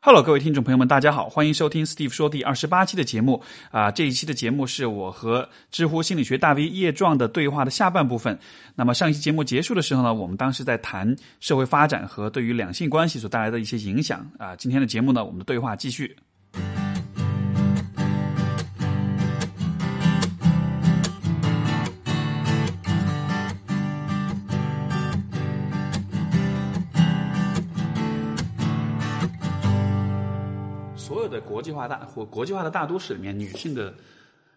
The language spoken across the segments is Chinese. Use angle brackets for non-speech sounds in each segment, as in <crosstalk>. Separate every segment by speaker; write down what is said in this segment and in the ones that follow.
Speaker 1: Hello，各位听众朋友们，大家好，欢迎收听 Steve 说第二十八期的节目啊、这一期的节目是我和知乎心理学大 V 叶壮的对话的下半部分。那么上一期节目结束的时候呢，我们当时在谈社会发展和对于两性关系所带来的一些影响啊、今天的节目呢，我们的对话继续。化大或国际化的大都市里面，女性的，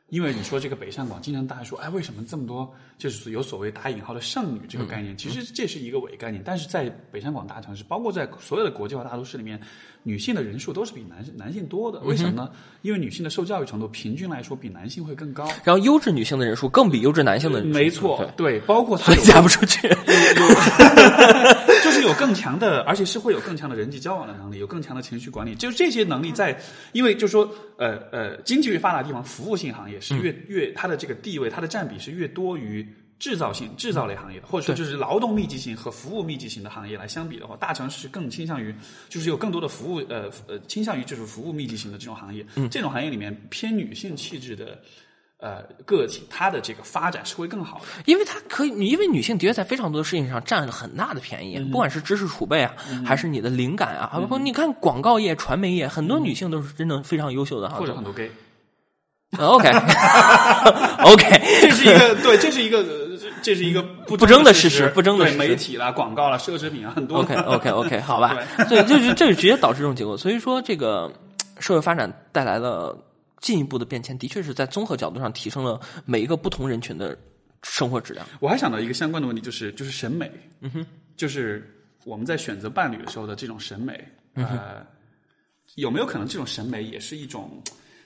Speaker 1: 因为你说这个北上广，经常大家说，哎，为什么这么多就是有所谓打引号的剩女这个概念？其实这是一个伪概念，但是在北上广大城市，包括在所有的国际化大都市里面，女性的人数都是比男男性多的。为什么呢？因为女性的受教育程度平均来说比男性会更高。
Speaker 2: 然后优质女性的人数更比优质男性的人数
Speaker 1: 没错
Speaker 2: 对，，
Speaker 1: 对，包括
Speaker 2: 所以嫁不出去。<laughs>
Speaker 1: 就是有更强的，而且是会有更强的人际交往的能力，有更强的情绪管理，就是这些能力在，因为就是说，呃呃，经济越发达的地方，服务性行业是越、越它的这个地位，它的占比是越多于制造性制造类行业的，或者说就是劳动密集型和服务密集型的行业来相比的话，大城市更倾向于就是有更多的服务，呃呃，倾向于就是服务密集型的这种行业，嗯。这种行业里面偏女性气质的。呃，个体它的这个发展是会更好的，
Speaker 2: 因为她可以，因为女性的确在非常多的事情上占了很大的便宜，不管是知识储备啊，还是你的灵感啊，包括你看广告业、传媒业，很多女性都是真的非常优秀的哈。
Speaker 1: 或者很多 gay。
Speaker 2: OK <laughs> OK，<laughs>
Speaker 1: 这是一个 <laughs> 对，这是一个呃这是一个不
Speaker 2: 不争的
Speaker 1: 事
Speaker 2: 事实不争的
Speaker 1: 对
Speaker 2: 事实
Speaker 1: 媒体啦、广告啦、奢侈品啊，很多。
Speaker 2: OK OK OK，<laughs> 好吧，对，就是这就直接导致这种结果。所以说，这个社会发展带来了进一步的变迁，的确是在综合角度上提升了每一个不同人群的生活质量。
Speaker 1: 我还想到一个相关的问题，就是就是审美，嗯哼，就是我们在选择伴侣的时候的这种审美，呃，有没有可能这种审美也是一种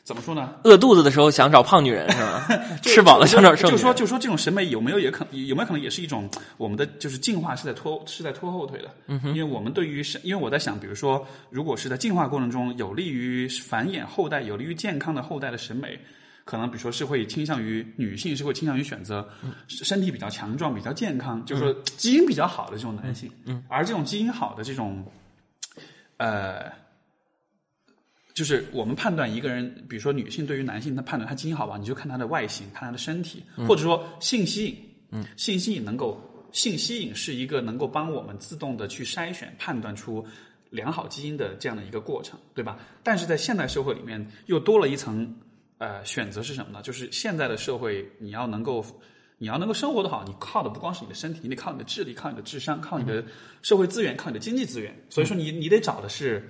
Speaker 1: 怎么说呢？
Speaker 2: 饿肚子的时候想找胖女人是吧？<laughs> 吃饱了想找瘦女人。
Speaker 1: 就说就说这种审美有没有也可有没有可能也是一种我们的就是进化是在拖是在拖后腿的，嗯因为我们对于审，因为我在想，比如说如果是在进化过程中有利于繁衍后代、有利于健康的后代的审美。可能比如说是会倾向于女性是会倾向于选择身体比较强壮、比较健康，就是说基因比较好的这种男性，嗯，而这种基因好的这种，呃，就是我们判断一个人，比如说女性对于男性，她判断他基因好吧，你就看他的外形，看他的身体，或者说性吸引，嗯，性吸引能够性吸引是一个能够帮我们自动的去筛选、判断出良好基因的这样的一个过程，对吧？但是在现代社会里面，又多了一层呃选择是什么呢？就是现在的社会，你要能够。你要能够生活的好，你靠的不光是你的身体，你得靠你的智力，靠你的智商，靠你的社会资源，靠你的经济资源。所以说你，你得找的是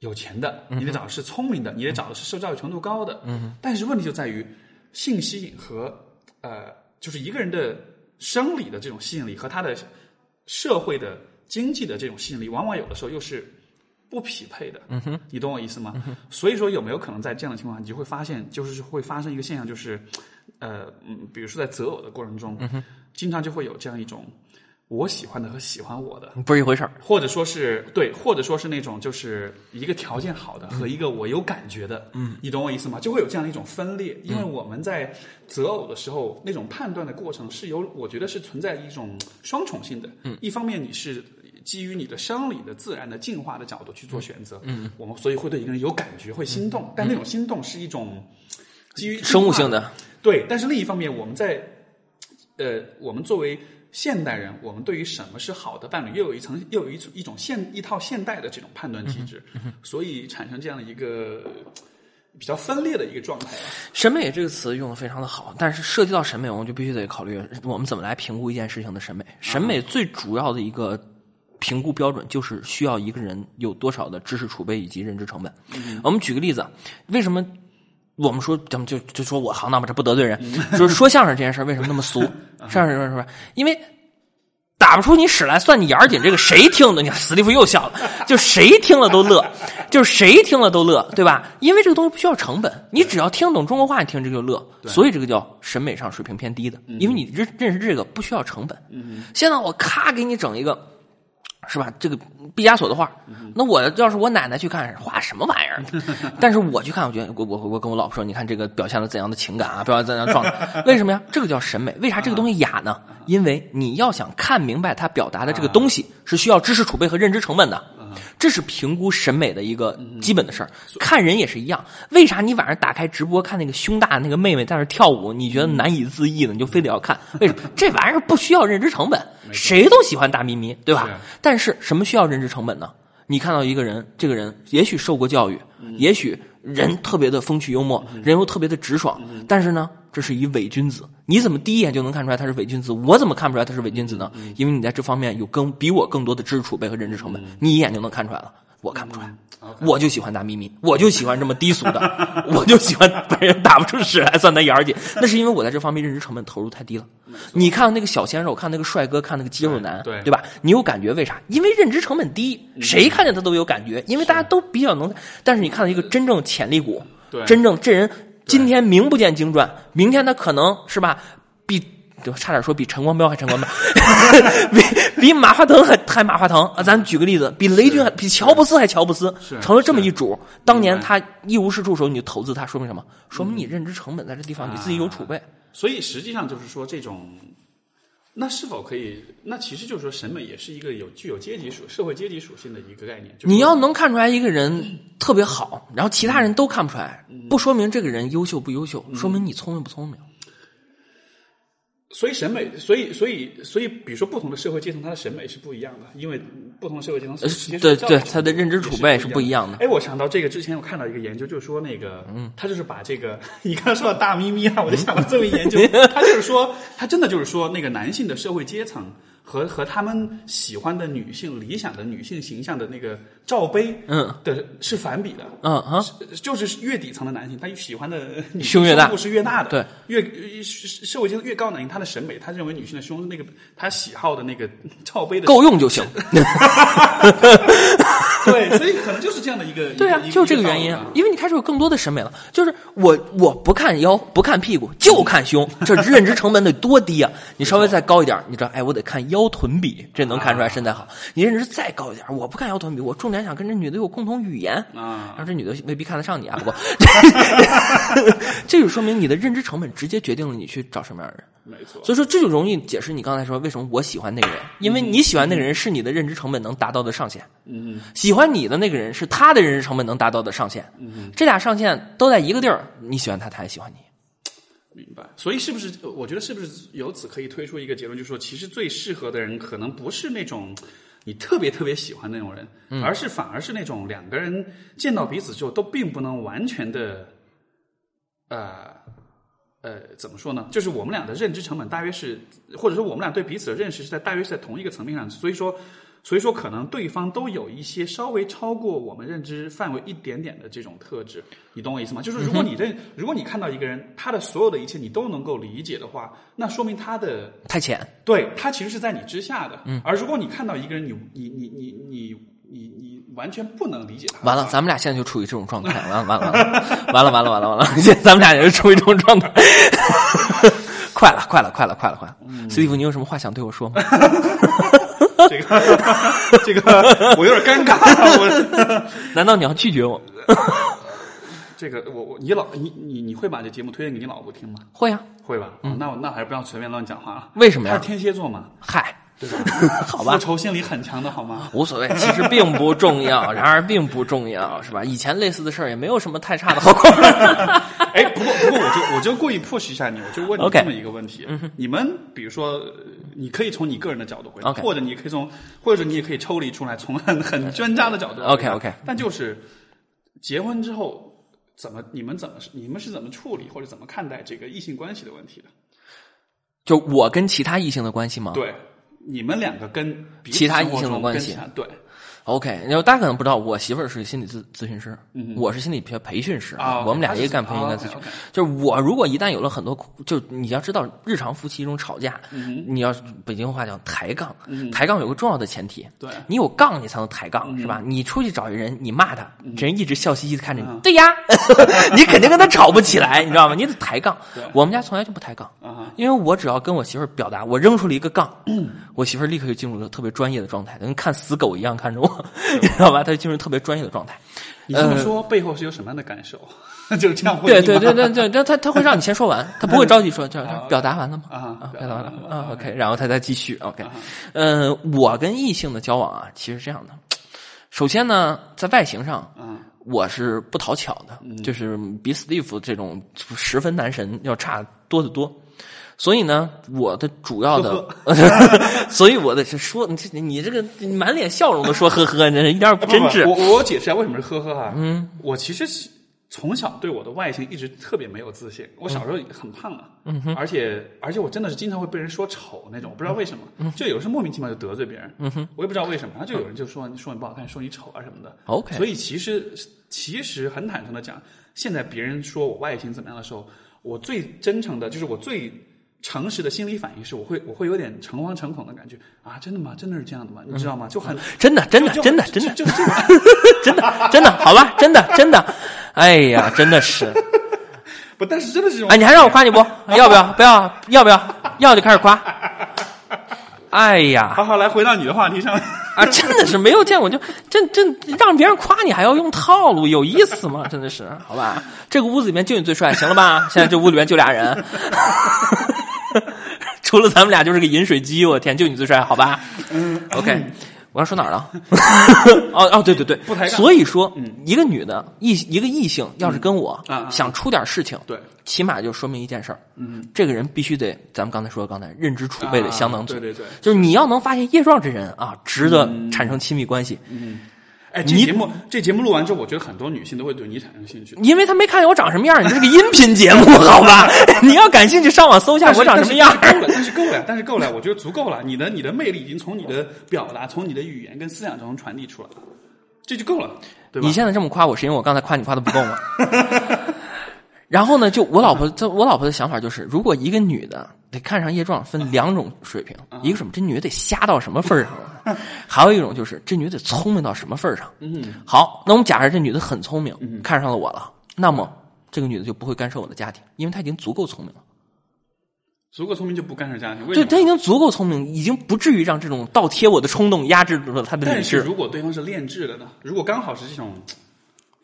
Speaker 1: 有钱的，你得找的是聪明的，你得找的是受教育程度高的。嗯，但是问题就在于性吸引和呃，就是一个人的生理的这种吸引力和他的社会的经济的这种吸引力，往往有的时候又是不匹配的。嗯哼，你懂我意思吗？所以说，有没有可能在这样的情况下，你就会发现，就是会发生一个现象，就是呃，嗯，比如说在择偶的过程中，经常就会有这样一种我喜欢的和喜欢我的。
Speaker 2: 不是一回事儿。
Speaker 1: 或者说是对，或者说是那种就是一个条件好的和一个我有感觉的，嗯，你懂我意思吗？就会有这样的一种分裂，因为我们在择偶的时候，那种判断的过程是有，我觉得是存在一种双重性的，嗯，一方面你是基于你的生理的自然的进化的角度去做选择，嗯，我们所以会对一个人有感觉，会心动，但那种心动是一种基于
Speaker 2: 生物性的，
Speaker 1: 对，但是另一方面，我们在呃，我们作为现代人，我们对于什么是好的伴侣，又有一层，又有一种一种现一套现代的这种判断机制，所以产生这样的一个比较分裂的一个状态吧。
Speaker 2: 审美这个词用的非常的好，但是涉及到审美，我们就必须得考虑我们怎么来评估一件事情的审美。审美最主要的一个评估标准就是需要一个人有多少的知识储备以及认知成本。我们举个例子，为什么我们说咱们就就说我行当吧，这不得罪人，就是说相声这件事儿为什么那么俗？<laughs> 相声是不是？因为打不出你屎来，算你眼儿紧，这个谁听的？你看史蒂夫又笑了，就谁听了都乐，就是谁听了都乐，对吧？因为这个东西不需要成本，你只要听懂中国话，你听这个就乐，所以这个叫审美上水平偏低的，因为你认认识这个不需要成本。现在我咔给你整一个。是吧？这个毕加索的画，那我要是我奶奶去看，画什么玩意儿？<laughs> 但是我去看，我觉得我我我跟我老婆说，你看这个表现了怎样的情感啊，表现怎样的状态？<laughs> 为什么呀？这个叫审美。为啥这个东西雅呢？因为你要想看明白他表达的这个东西，是需要知识储备和认知成本的。这是评估审美的一个基本的事儿。看人也是一样，为啥你晚上打开直播看那个胸大那个妹妹在那跳舞，你觉得难以自抑呢？你就非得要看？<laughs> 为什么？这玩意儿不需要认知成本，谁都喜欢大咪咪，对吧？但是什么需要认知成本呢？你看到一个人，这个人也许受过教育，也许人特别的风趣幽默，人又特别的直爽，但是呢，这是一伪君子。你怎么第一眼就能看出来他是伪君子？我怎么看不出来他是伪君子呢？因为你在这方面有更比我更多的知识储备和认知成本，你一眼就能看出来了。我看不出来，我就喜欢大咪咪，我就喜欢这么低俗的，<laughs> 我就喜欢被人打不出屎来算他眼儿姐。那是因为我在这方面认知成本投入太低了。你看那个小鲜肉，看那个帅哥，看那个肌肉男，
Speaker 1: 对
Speaker 2: 对吧？你有感觉为啥？因为认知成本低，谁看见他都有感觉，因为大家都比较能。但是你看到一个真正潜力股，真正这人今天名不见经传，明天他可能是吧？比就？差点说比陈光标还陈光标，<laughs> 比比马化腾还还马化腾啊！咱举个例子，比雷军还比乔布斯还乔布斯，
Speaker 1: 是
Speaker 2: 成了这么一主。当年他一无是处的时候，你就投资他，说明什么？说明你认知成本在这地方你自己有储备。
Speaker 1: 所以实际上就是说，这种那是否可以？那其实就是说，审美也是一个有具有阶级属社会阶级属性的一个概念。就是
Speaker 2: 你要能看出来一个人特别好，然后其他人都看不出来，不说明这个人优秀不优秀，说明你聪明不聪明。
Speaker 1: 所以审美，所以所以所以，比如说不同的社会阶层，他的审美是不一样的，因为不同的社会阶层
Speaker 2: 对对，他的认知储备是不一样的。
Speaker 1: 哎，我想到这个之前我看到一个研究，就是说那个，嗯，他就是把这个，<laughs> 你刚才说到大咪咪啊，我就想到这么一研究，<laughs> 他就是说，他真的就是说，那个男性的社会阶层和和他们喜欢的女性理想的女性形象的那个罩杯，
Speaker 2: 嗯。
Speaker 1: 的是反比的，
Speaker 2: 嗯啊，
Speaker 1: 就是越底层的男性，他喜欢的女性
Speaker 2: 胸越大。
Speaker 1: 部是越大的，
Speaker 2: 对，
Speaker 1: 越呃社会阶层越高的男性，他的审美，他认为女性的胸那个他喜好的那个罩杯的
Speaker 2: 够用就行。<laughs> <laughs>
Speaker 1: 对，所以可能就是这样的一个，
Speaker 2: 对啊就是这个原因啊，因为你开始有更多的审美了。就是我我不看腰，不看屁股，就看胸，<laughs> 这认知成本得多低啊！<laughs> 你稍微再高一点，你知道，哎，我得看腰臀比，这能看出来身材好。你认知再高一点，我不看腰臀比，我重点想跟这女的有共同语言。
Speaker 1: 啊
Speaker 2: 然后这女的未必看得上你啊，不过，这就说明你的认知成本直接决定了你去找什么样的人。
Speaker 1: 没错，
Speaker 2: 所以说，这就容易解释你刚才说为什么我喜欢那个人，因为你喜欢那个人是你的认知成本能达到的上限。
Speaker 1: 嗯
Speaker 2: 喜欢你的那个人是他的认知成本能达到的上限。
Speaker 1: 嗯，
Speaker 2: 这俩上限都在一个地儿，你喜欢他，他也喜欢你。
Speaker 1: 明白。所以是不是？我觉得是不是由此可以推出一个结论，就是说，其实最适合的人可能不是那种你特别特别喜欢那种人，而是反而是那种两个人见到彼此之后都并不能完全的，呃。呃，怎么说呢？就是我们俩的认知成本大约是，或者说我们俩对彼此的认识是在大约是在同一个层面上，所以说，所以说可能对方都有一些稍微超过我们认知范围一点点的这种特质，你懂我意思吗？就是如果你认，如果你看到一个人，他的所有的一切你都能够理解的话，那说明他的
Speaker 2: 太浅，
Speaker 1: 对他其实是在你之下的。嗯，而如果你看到一个人，你你你你你你你完全不能理解他，
Speaker 2: 完了，咱们俩现在就处于这种状态。完了，完了，完了，完了，完了，完了，现在咱们俩也是处于这种状态。<laughs> 快了，快了，快了，快了，快了！斯蒂夫，你有什么话想对我说吗？
Speaker 1: 这个这个我有点尴尬，我 <laughs>
Speaker 2: 难道你要拒绝我？<laughs>
Speaker 1: 这个我我你老你你你会把这节目推荐给你老婆听吗？
Speaker 2: 会啊，
Speaker 1: 会吧？哦那我那还是不要随便乱讲话了。
Speaker 2: 为什么呀
Speaker 1: 他是天蝎座嘛，
Speaker 2: 嗨，
Speaker 1: 对吧？<laughs>
Speaker 2: 好吧
Speaker 1: 复仇心理很强的好吗？
Speaker 2: 无所谓，其实并不重要，<laughs> 然而并不重要，是吧？以前类似的事儿也没有什么太差的后果。<laughs>
Speaker 1: 哎，不过不过，我就我就故意 push 一下你，我就问你这么一个问题：你们比如说，呃你可以从你个人的角度回答
Speaker 2: OK
Speaker 1: 或者你可以从，或者你也可以抽离出来，从很很专家的角度。
Speaker 2: OK，OK
Speaker 1: 但就是结婚之后，怎么你们怎么你们是怎么处理或者怎么看待这个异性关系的问题的？
Speaker 2: 就我跟其他异性的关系吗？
Speaker 1: 对，你们两个跟
Speaker 2: 其他异性的关系
Speaker 1: 对
Speaker 2: OK，然后大家可能不知道，我媳妇儿是心理咨咨询师，我是心理学培训师，
Speaker 1: 啊
Speaker 2: 我们俩一个干培训，一个干咨询。就是我如果一旦有了很多，就你要知道，日常夫妻中吵架，你要北京话叫抬杠，抬杠有个重要的前提，
Speaker 1: 对
Speaker 2: 你有杠你才能抬杠，是吧？你出去找一人，你骂他，这人一直笑嘻嘻的看着你，
Speaker 1: 嗯
Speaker 2: 对呀，<laughs> 你肯定跟他吵不起来，你知道吗？你得抬杠。我们家从来就不抬杠，
Speaker 1: 啊
Speaker 2: 因为我只要跟我媳妇儿表达，我扔出了一个杠，<clears throat> 我媳妇儿立刻就进入了特别专业的状态，跟看死狗一样看着我，<laughs> 你知道吧？他就进入特别专业的状态。
Speaker 1: 你这么说背后是有什么样的感受？<laughs> 就这样回
Speaker 2: 对对对对对，但他他会让你先说完，他不会着急说，就 <laughs> 表达完了吗？
Speaker 1: 啊
Speaker 2: 表达完了啊，OK，然后他再继续 OK。嗯，我跟异性的交往啊，其实这样的，首先呢，在外形上，
Speaker 1: 嗯，
Speaker 2: 我是不讨巧的，就是比 Steve 这种十分男神要差多得多。所以呢，我的主要的，<laughs> 所以我的是说，你你这个满脸笑容的说呵呵，这一点也不真挚。
Speaker 1: 我我我解释一下为什么是呵呵哈。嗯，我其实从小对我的外形一直特别没有自信。我小时候很胖啊，嗯而且而且我真的是经常会被人说丑那种，我不知道为什么，就有时候莫名其妙就得罪别人。嗯哼，我也不知道为什么，然后就有人就说你说你不好看，说你丑啊什么的。
Speaker 2: OK，
Speaker 1: 所以其实其实很坦诚的讲，现在别人说我外形怎么样的时候，我最真诚的就是我最。诚实的心理反应是，我会我会有点诚惶诚恐的感觉啊！真的吗？真的是这样的吗？你知道吗？就很
Speaker 2: 真的，真的，真的，真的，
Speaker 1: 就是这样，
Speaker 2: 真的，真的，好吧，真的，真的，哎呀，真的是，<laughs>
Speaker 1: 不，但是真的是，
Speaker 2: 哎，你还让我夸你不？<laughs> 要不要？不要？要不要？要就开始夸。<laughs> 哎呀，
Speaker 1: 好好来回到你的话题上
Speaker 2: 啊！真的是没有见过，就真真让别人夸你还要用套路，有意思吗？真的是，好吧？这个屋子里面就你最帅，行了吧？现在这屋里面就俩人。除了咱们俩就是个饮水机，我天，就你最帅，好吧？嗯，OK，<laughs> 我要说哪儿了？<laughs> 哦哦，对对对，
Speaker 1: 不抬
Speaker 2: 所以说，一个女的异一个异性要是跟我想出点事情，
Speaker 1: 对，
Speaker 2: 起码就说明一件事儿，嗯，这个人必须得，咱们刚才说刚才认知储备得相当足，
Speaker 1: 对对对，
Speaker 2: 就是你要能发现叶壮这人啊，值得产生亲密关系，
Speaker 1: 嗯。哎，这节目这节目录完之后，我觉得很多女性都会对你产生兴趣，
Speaker 2: 因为她没看见我长什么样。你这是个音频节目，<laughs> 好吧？<laughs> 你要感兴趣，上网搜一下我长什么样。
Speaker 1: 够了，但是够了，但是够了，我觉得足够了。你的你的魅力已经从你的表达，从你的语言跟思想中传递出来了，这就够了，对吧？
Speaker 2: 你现在这么夸我，是因为我刚才夸你夸的不够吗？<laughs> 然后呢，就我老婆，这我老婆的想法就是，如果一个女的得看上叶壮，分两种水平，一个什么，这女的得瞎到什么份上，<laughs> 还有一种就是这女的聪明到什么份上。嗯，好，那我们假设这女的很聪明，看上了我了，那么这个女的就不会干涉我的家庭，因为她已经足够聪明了。
Speaker 1: 足够聪明就不干涉家庭，
Speaker 2: 对，她已经足够聪明，已经不至于让这种倒贴我的冲动压制住了她的理智。
Speaker 1: 但是如果对方是炼制了呢？如果刚好是这种。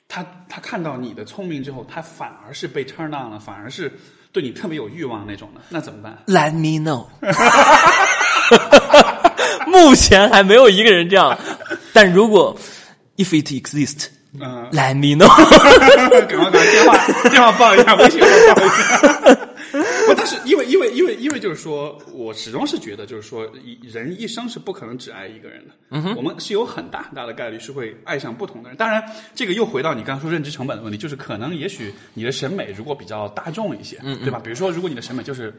Speaker 1: 他他看到你的聪明之后，他反而是被 turn on 了，反而是对你特别有欲望那种的，那怎么办
Speaker 2: ？Let me know。<laughs> <laughs> 目前还没有一个人这样，但如果 if it exists，嗯，Let me know。
Speaker 1: 赶快把电话电话报一下，微信号报一下。<laughs> 不，但是因为因为因为因为就是说，我始终是觉得，就是说，人一生是不可能只爱一个人的。嗯哼，我们是有很大很大的概率是会爱上不同的人。当然，这个又回到你刚刚说认知成本的问题，就是可能也许你的审美如果比较大众一些，嗯，对吧？比如说，如果你的审美就是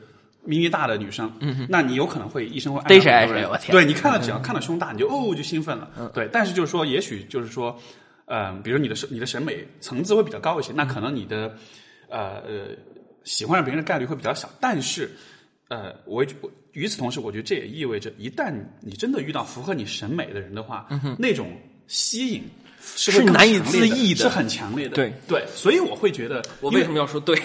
Speaker 1: 咪咪大的女生，那你有可能会一生会爱上很多人。对，你看到只要看到胸大，你就哦就兴奋了。嗯，对。但是就是说，也许就是说，嗯，比如你的审你的审美层次会比较高一些，那可能你的呃呃。喜欢上别人的概率会比较小，但是，呃，我与此同时，我觉得这也意味着，一旦你真的遇到符合你审美的人的话，那种吸引是
Speaker 2: 难以自抑
Speaker 1: 的，是很强烈的。
Speaker 2: 对
Speaker 1: 对，所以我会觉得，
Speaker 2: 我为什么要说对？<laughs>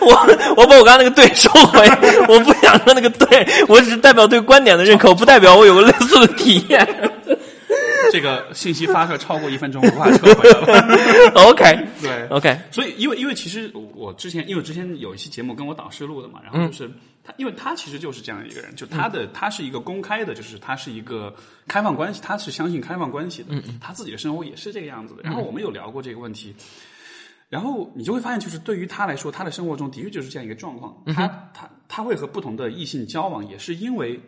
Speaker 2: 我我把我刚刚那个对收回，我不想说那个对，我只是代表对观点的认可，不代表我有个类似的体验。<laughs>
Speaker 1: 这个信息发射超过一分钟，无法撤回了。<laughs>
Speaker 2: OK，
Speaker 1: 对
Speaker 2: ，OK。
Speaker 1: 所以，因为因为其实我之前，因为之前有一期节目跟我导师录的嘛，然后就是他，因为他其实就是这样一个人，就他的他是一个公开的，就是他是一个开放关系，他是相信开放关系的，他自己的生活也是这个样子的。然后我们有聊过这个问题，然后你就会发现，就是对于他来说，他的生活中的确就是这样一个状况。他他他会和不同的异性交往，也是因为。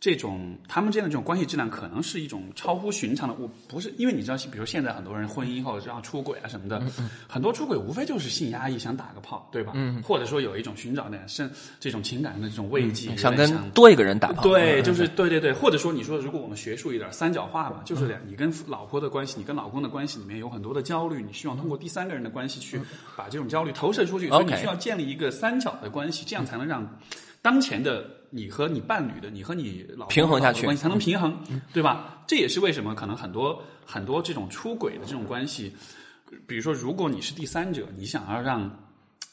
Speaker 1: 这种他们之间的这种关系质量，可能是一种超乎寻常的。我不是因为你知道，比如现在很多人婚姻后这样出轨啊什么的，很多出轨无非就是性压抑，想打个炮，对吧？嗯。或者说有一种寻找点生这种情感的这种慰藉，
Speaker 2: 想跟多一个人打炮。
Speaker 1: 对，就是对对对。或者说你说，如果我们学术一点，三角化嘛，就是两你跟老婆的关系，你跟老公的关系里面有很多的焦虑，你希望通过第三个人的关系去把这种焦虑投射出去，所以你需要建立一个三角的关系，这样才能让当前的。你和你伴侣的，你和你老
Speaker 2: 平衡下去
Speaker 1: 关系才能平衡，对吧？这也是为什么可能很多很多这种出轨的这种关系，比如说，如果你是第三者，你想要让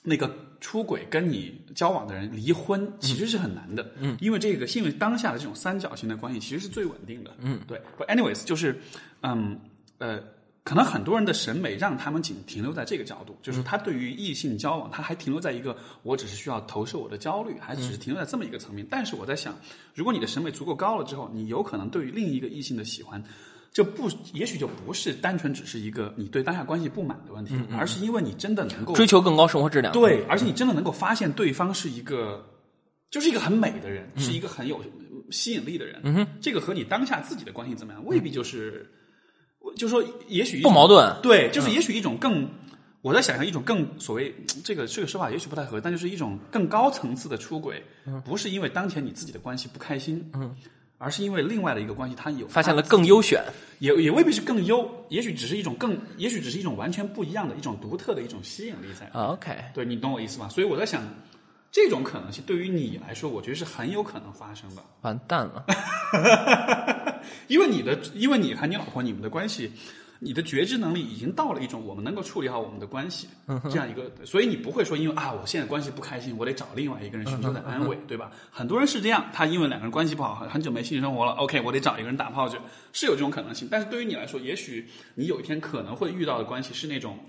Speaker 1: 那个出轨跟你交往的人离婚，其实是很难的，嗯，因为这个，因为当下的这种三角形的关系其实是最稳定的，嗯，对。Anyways，就是，嗯，呃。可能很多人的审美让他们仅停留在这个角度，就是他对于异性交往，他还停留在一个我只是需要投射我的焦虑，还只是停留在这么一个层面。但是我在想，如果你的审美足够高了之后，你有可能对于另一个异性的喜欢。就不，也许就不是单纯只是一个你对当下关系不满的问题，而是因为你真的能够
Speaker 2: 追求更高生活质量。
Speaker 1: 对，而且你真的能够发现对方是一个，就是一个很美的人，是一个很有吸引力的人。
Speaker 2: 嗯哼，
Speaker 1: 这个和你当下自己的关系怎么样，未必就是，就说也许
Speaker 2: 不矛盾。
Speaker 1: 对，就是也许一种更，我在想象一种更所谓这个这个说法也许不太合，但就是一种更高层次的出轨，不是因为当前你自己的关系不开心，
Speaker 2: 嗯，
Speaker 1: 而是因为另外的一个关系它有
Speaker 2: 发现了更优选。
Speaker 1: 也也未必是更优，也许只是一种更，也许只是一种完全不一样的一种独特的一种吸引力在。
Speaker 2: 啊 OK，
Speaker 1: 对你懂我意思吧？所以我在想，这种可能性对于你来说，我觉得是很有可能发生的，
Speaker 2: 完蛋了。<laughs>
Speaker 1: 因为你的，因为你和你老婆你们的关系，你的觉知能力已经到了一种我们能够处理好我们的关系这样一个，所以你不会说因为啊我现在关系不开心，我得找另外一个人寻求点安慰，对吧？很多人是这样，他因为两个人关系不好，很很久没性生活了，OK，我得找一个人打炮去，是有这种可能性。但是对于你来说，也许你有一天可能会遇到的关系是那种。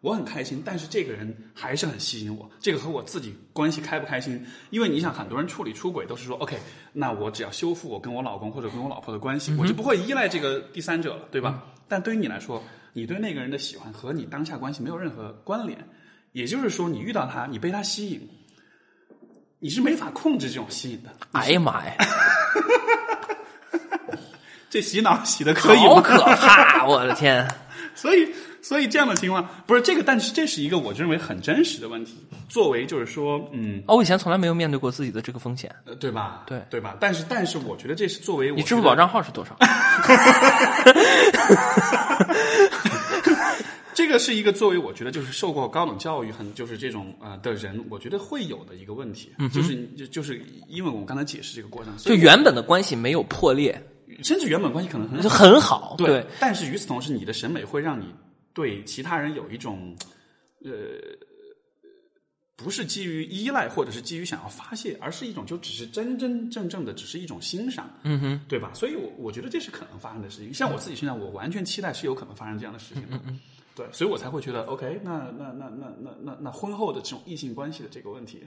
Speaker 1: 我很开心，但是这个人还是很吸引我。这个和我自己关系开不开心，因为你想，很多人处理出轨都是说，OK，那我只要修复我跟我老公或者跟我老婆的关系，我就不会依赖这个第三者了，对吧？但对于你来说，你对那个人的喜欢和你当下关系没有任何关联，也就是说，你遇到他，你被他吸引，你是没法控制这种吸引的。
Speaker 2: 哎呀妈呀，<laughs>
Speaker 1: 这洗脑洗的可以吗？
Speaker 2: 好可怕！我的天，<laughs>
Speaker 1: 所以，所以这样的情况不是这个，但是这是一个我认为很真实的问题。作为就是说，嗯，
Speaker 2: 哦，我以前从来没有面对过自己的这个风险。
Speaker 1: 呃对吧？
Speaker 2: 对
Speaker 1: 对吧？但是，但是我觉得这是作为我
Speaker 2: 你支付宝账号是多少？<laughs>
Speaker 1: 这个是一个作为我觉得就是受过高等教育很就是这种呃的人，我觉得会有的一个问题，就是就就是因为我们刚才解释这个过程，所以
Speaker 2: 就原本的关系没有破裂，
Speaker 1: 甚至原本关系可能很
Speaker 2: 很好。
Speaker 1: 对，但是与此同时，你的审美会让你对其他人有一种呃。不是基于依赖，或者是基于想要发泄，而是一种就只是真真正正的，只是一种欣赏，
Speaker 2: 嗯哼，
Speaker 1: 对吧？所以我，我觉得这是可能发生的事情。像我自己身上，我完全期待是有可能发生这样的事情的。
Speaker 2: 嗯
Speaker 1: 对，所以我才会觉得，OK，那那那那那那那婚后的这种异性关系的这个问题，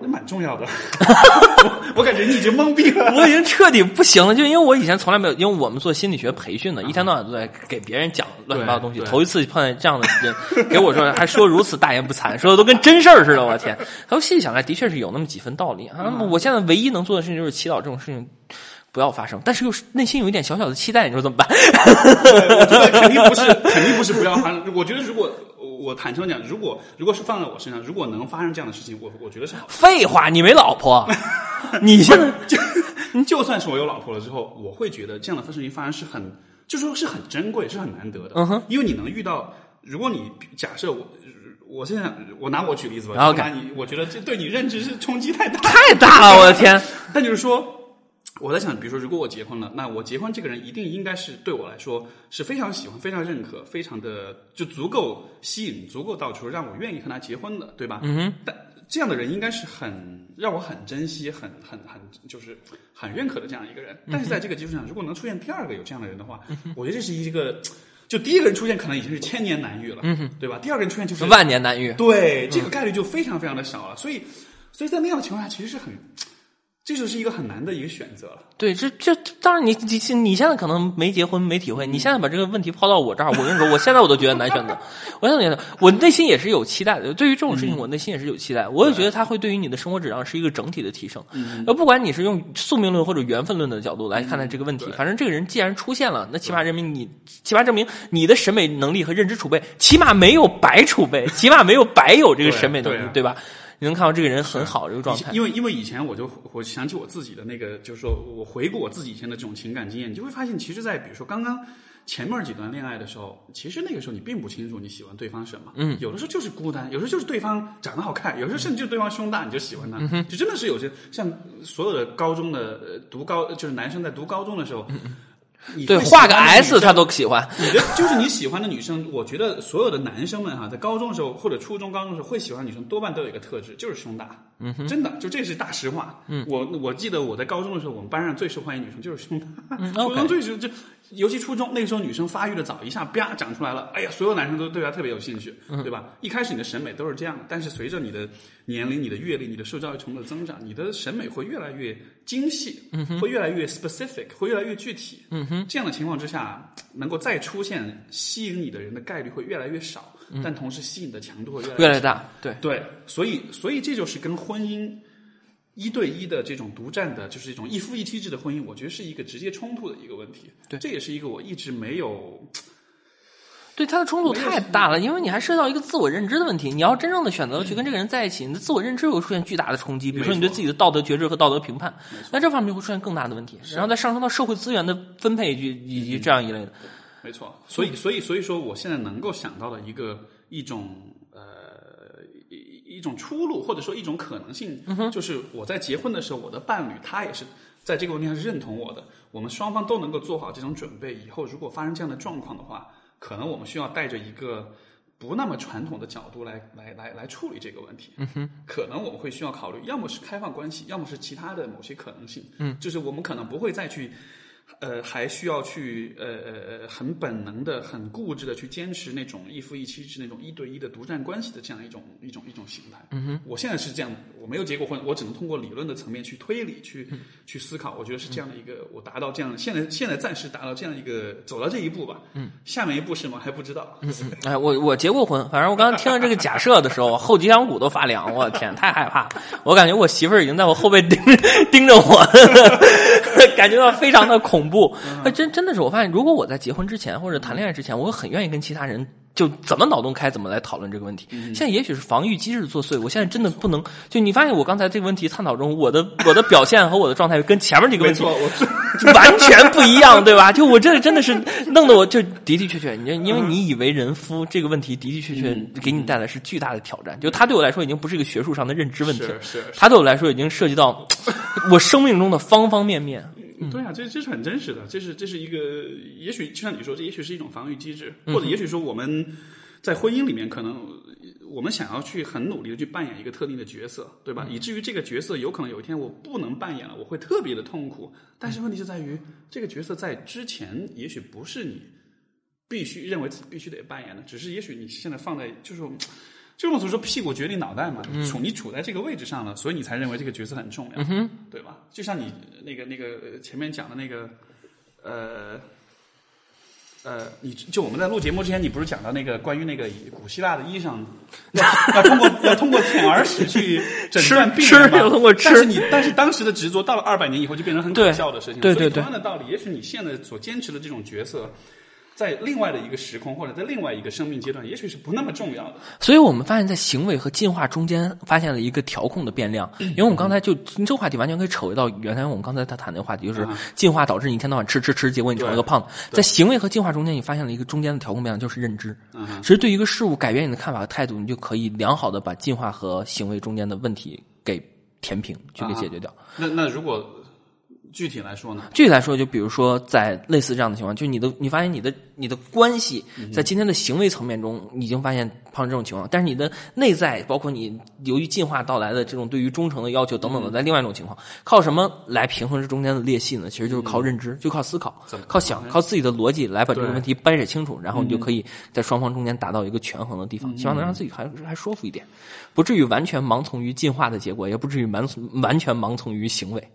Speaker 1: 那蛮重要的。<laughs> 我我感觉你已经懵逼了。
Speaker 2: 我已经彻底不行了，就因为我以前从来没有，因为我们做心理学培训的，一天到晚都在给别人讲乱七八糟东西。头一次碰见这样的人，给我说还说如此大言不惭，说的都跟真事儿似的。我天！他说细想来，的确是有那么几分道理啊。我现在唯一能做的事情就是祈祷这种事情不要发生，但是又是内心有一点小小的期待，你说怎么办？
Speaker 1: 我觉得肯定不是，肯定不是不要发生。我觉得如果我坦诚讲，如果如果是放在我身上，如果能发生这样的事情，我我觉得是好。
Speaker 2: 废话，你没老婆，<laughs> 你现在
Speaker 1: 就就算是我有老婆了之后，我会觉得这样的事情发生是很，就说是很珍贵，是很难得的。
Speaker 2: 嗯哼，
Speaker 1: 因为你能遇到，如果你假设我。我现在我拿我举例子吧，
Speaker 2: 然
Speaker 1: 后看你，我觉得这对你认知是冲击太大。
Speaker 2: 太大了，我的天！
Speaker 1: 但就是说，我在想，比如说，如果我结婚了，那我结婚这个人一定应该是对我来说是非常喜欢、非常认可、非常的就足够吸引、足够到处让我愿意和他结婚的，对吧？
Speaker 2: 嗯哼，
Speaker 1: 但这样的人应该是很让我很珍惜、很很很就是很认可的这样一个人。但是在这个基础上，如果能出现第二个有这样的人的话，我觉得这是一个，就第一个人出现可能已经是千年难遇了，对吧？第二个人出现就是
Speaker 2: 万年难遇。
Speaker 1: 对，这个概率就非常非常的少了。所以，所以在那样的情况下，其实是很，这就是一个很难的一个选择了。
Speaker 2: 对，这这当然你你你现在可能没结婚没体会，你现在把这个问题抛到我这儿，我跟你说，我现在我都觉得难选择。<laughs> 我现在觉得我内心也是有期待的，对于这种事情，我内心也是有期待。我也觉得它会对于你的生活质量是一个整体的提升。呃，不管你是用宿命论或者缘分论的角度来看待这个问题，反正这个人既然出现了，那起码证明你，起码证明你的审美能力和认知储备，起码没有白储备，起码没有白有这个审美能力
Speaker 1: 对
Speaker 2: 吧？你能看到这个人很好这个状态。
Speaker 1: 因为因为以前我就我想起我自己的那个，就是说我回顾我自己以前的这种情感经验，你就会发现，其实，在比如说刚刚前面几段恋爱的时候，其实那个时候你并不清楚你喜欢对方什么，嗯，有的时候就是孤单，有的时候就是对方长得好看，有的时候甚至就是对方胸大你就喜欢他，就真的是有些像所有的高中的呃读高就是男生在读高中的时候。你
Speaker 2: 对，画个 S 他都喜欢。
Speaker 1: 你的就是你喜欢的女生，我觉得所有的男生们哈，在高中的时候或者初中、高中的时候会喜欢的女生，多半都有一个特质，就是胸大。嗯真的，就这是大实话。嗯，我我记得我在高中的时候，我们班上最受欢迎女生就是胸大。
Speaker 2: 嗯 <laughs>
Speaker 1: 初中最是就尤其初中那个时候，女生发育的早，一下啪长出来了，哎呀，所有男生都对她特别有兴趣，对吧？一开始你的审美都是这样，但是随着你的年龄、你的阅历、你的受教育程度的增长，你的审美会越来越精细，会越来越 specific，会越来越具体。嗯哼，这样的情况之下，能够再出现吸引你的人的概率会越来越少，但同时吸引的强度会越来
Speaker 2: 越来越大。对
Speaker 1: 对，所以所以这就是跟婚姻。一对一的这种独占的，就是一种一夫一妻制的婚姻，我觉得是一个直接冲突的一个问题。
Speaker 2: 对，
Speaker 1: 这也是一个我一直没有
Speaker 2: 对他的冲突太大了，因为你还涉及到一个自我认知的问题。你要真正的选择去跟这个人在一起，你的自我认知会出现巨大的冲击。比如说，你对自己的道德觉知和道德评判，那这方面会出现更大的问题。然后再上升到社会资源的分配以以及这样一类的。
Speaker 1: 没错，所以所以所以说，我现在能够想到的一个一种呃。一种出路，或者说一种可能性，就是我在结婚的时候，我的伴侣他也是在这个问题上是认同我的，我们双方都能够做好这种准备。以后如果发生这样的状况的话，可能我们需要带着一个不那么传统的角度来来来来处理这个问题。可能我们会需要考虑，要么是开放关系，要么是其他的某些可能性。嗯，就是我们可能不会再去。呃，还需要去呃呃呃，很本能的、很固执的去坚持那种一夫一妻制、那种一对一的独占关系的这样一种一种一种形态。
Speaker 2: 嗯哼，
Speaker 1: 我现在是这样，我没有结过婚，我只能通过理论的层面去推理、去去思考。我觉得是这样的一个，我达到这样，现在现在暂时达到这样一个，走到这一步吧。
Speaker 2: 嗯，
Speaker 1: 下面一步是吗？还不知道。
Speaker 2: 嗯嗯，哎，我我结过婚，反正我刚刚听了这个假设的时候，后脊梁骨都发凉。我天，太害怕！我感觉我媳妇儿已经在我后背盯盯着我，感觉到非常的恐怖。真真的是，我发现，如果我在结婚之前或者谈恋爱之前，我很愿意跟其他人就怎么脑洞开怎么来讨论这个问题。现在也许是防御机制作祟，我现在真的不能。就你发现我刚才这个问题探讨中，我的我的表现和我的状态跟前面这个问题 <laughs> 完全不一样，对吧？就我这真的是弄得我就的的确确，你因为你以为人夫这个问题的的确确给你带来是巨大的挑战。就他对我来说已经不是一个学术上的认知问题，
Speaker 1: 是
Speaker 2: 他对我来说已经涉及到我生命中的方方面面。
Speaker 1: 对啊，这这是很真实的，这是这是一个，也许就像你说，这也许是一种防御机制，或者也许说我们在婚姻里面，可能我们想要去很努力的去扮演一个特定的角色，对吧？以至于这个角色有可能有一天我不能扮演了，我会特别的痛苦。但是问题就在于，这个角色在之前也许不是你必须认为自己必须得扮演的，只是也许你现在放在就是。就我所说，屁股决定脑袋嘛，处你处在这个位置上了，所以你才认为这个角色很重要，对吧？就像你那个那个前面讲的那个，呃，呃，你就我们在录节目之前，你不是讲到那个关于那个古希腊的医生 <laughs> 要通过要通过舔耳屎去 <laughs> 诊断病人
Speaker 2: 吗？通过吃，
Speaker 1: 但是你但是当时的执着到了二百年以后就变成很可笑的事情。
Speaker 2: 对对
Speaker 1: 对，同样的道理，也许你现在所坚持的这种角色。在另外的一个时空，或者在另外一个生命阶段，也许是不那么重要的。
Speaker 2: 所以我们发现，在行为和进化中间发现了一个调控的变量。因为我们刚才就这个话题完全可以扯回到原来我们刚才他谈那个话题，就是进化导致你一天到晚吃吃吃，结果你成了个胖子。在行为和进化中间，你发现了一个中间的调控变量，就是认知。其实对一个事物改变你的看法和态度，你就可以良好的把进化和行为中间的问题给填平，去给解决掉。
Speaker 1: 那那如果。具体来说呢？
Speaker 2: 具体来说，就比如说在类似这样的情况，就你的你发现你的你的关系在今天的行为层面中已经发现碰上这种情况，但是你的内在，包括你由于进化到来的这种对于忠诚的要求等等的，在另外一种情况，靠什么来平衡这中间的裂隙呢？其实就是靠认知，就靠思考，靠想，靠自己的逻辑来把这个问题掰扯清楚，然后你就可以在双方中间达到一个权衡的地方，希望能让自己还还舒服一点，不至于完全盲从于进化的结果，也不至于完完全盲从于行为。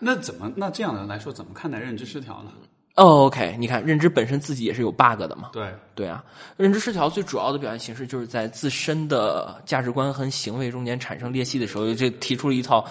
Speaker 1: 那怎么？那这样的来说，怎么看待认知失调呢？
Speaker 2: 哦，OK，你看，认知本身自己也是有 bug 的嘛？
Speaker 1: 对，
Speaker 2: 对啊，认知失调最主要的表现形式就是在自身的价值观和行为中间产生裂隙的时候，就提出了一套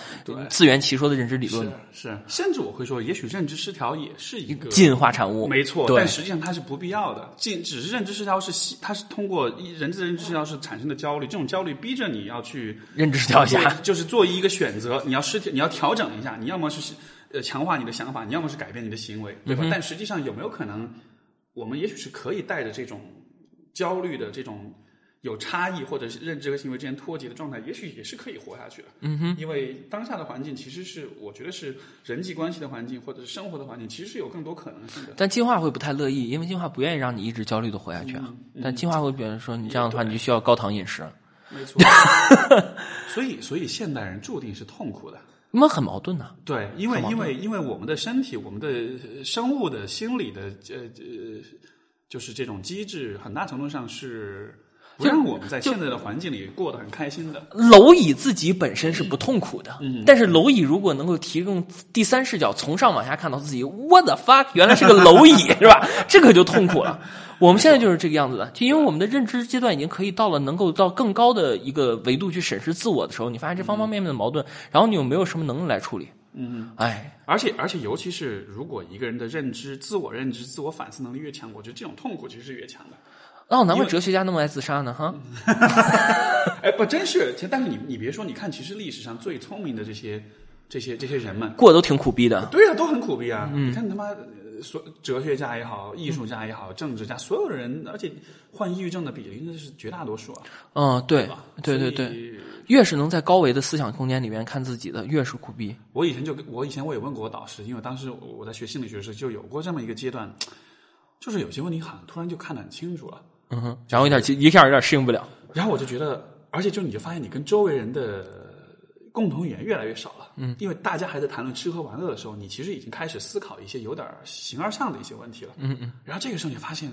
Speaker 2: 自圆其说的认知理论。
Speaker 1: 是，甚至我会说，也许认知失调也是一个
Speaker 2: 进化产物，
Speaker 1: 没错。但实际上它是不必要的，进只是认知失调是它是通过人的认知失调是产生的焦虑，这种焦虑逼着你要去
Speaker 2: 认知失调一下，
Speaker 1: 就是做一个选择，你要失调，你要调整一下，你要么是。呃，强化你的想法，你要么是改变你的行为，对吧？但实际上有没有可能，我们也许是可以带着这种焦虑的这种有差异，或者是认知和行为之间脱节的状态，也许也是可以活下去的。
Speaker 2: 嗯哼，
Speaker 1: 因为当下的环境其实是，我觉得是人际关系的环境，或者是生活的环境，其实是有更多可能性的。
Speaker 2: 但进化会不太乐意，因为进化不愿意让你一直焦虑的活下去啊。但进化会比如说，你这样的话，你就需要高糖饮食。
Speaker 1: 没错。<laughs> 所以，所以现代人注定是痛苦的。
Speaker 2: 你们很矛盾呐、
Speaker 1: 对，因为因为因为我们的身体，我们的呃生物的心理的呃呃，就是这种机制，很大程度上是不让我们在现在的环境里过得很开心的。
Speaker 2: 蝼蚁自己本身是不痛苦的，但是蝼蚁如果能够提供第三视角，从上往下看到自己，what the fuck，原来是个蝼蚁，是吧？这个就痛苦了。我们现在就是这个样子的，就因为我们的认知阶段已经可以到了能够到更高的一个维度去审视自我的时候，你发现这方方面面的矛盾，然后你又没有什么能力来处理。嗯，哎，
Speaker 1: 而且而且，尤其是如果一个人的认知、自我认知、自我反思能力越强，我觉得这种痛苦其实是越强的。
Speaker 2: 哦，难怪哲学家那么爱自杀呢，哈。<laughs>
Speaker 1: 哎，不，真是。其实但是你你别说，你看，其实历史上最聪明的这些这些这些人们，
Speaker 2: 过得都挺苦逼的。
Speaker 1: 对啊，都很苦逼啊！你看他妈，呃所哲学家也好，艺术家也好，政治家，所有的人，而且患抑郁症的比例那是绝大多数啊。
Speaker 2: 嗯，对，对对对，越是能在高维的思想空间里面看自己的，越是苦逼。
Speaker 1: 我以前就跟我以前我也问过我导师，因为当时我在学心理学时就有过这么一个阶段，就是有些问题好像突然就看得很清楚了，
Speaker 2: 嗯哼，然后有点一下有点适应不了。
Speaker 1: 然后我就觉得，而且就你就发现你跟周围人的共同语言越来越少了，嗯，因为大家还在谈论吃喝玩乐的时候，你其实已经开始思考一些有点形而上的一些问题了，嗯嗯，然后这个时候你发现。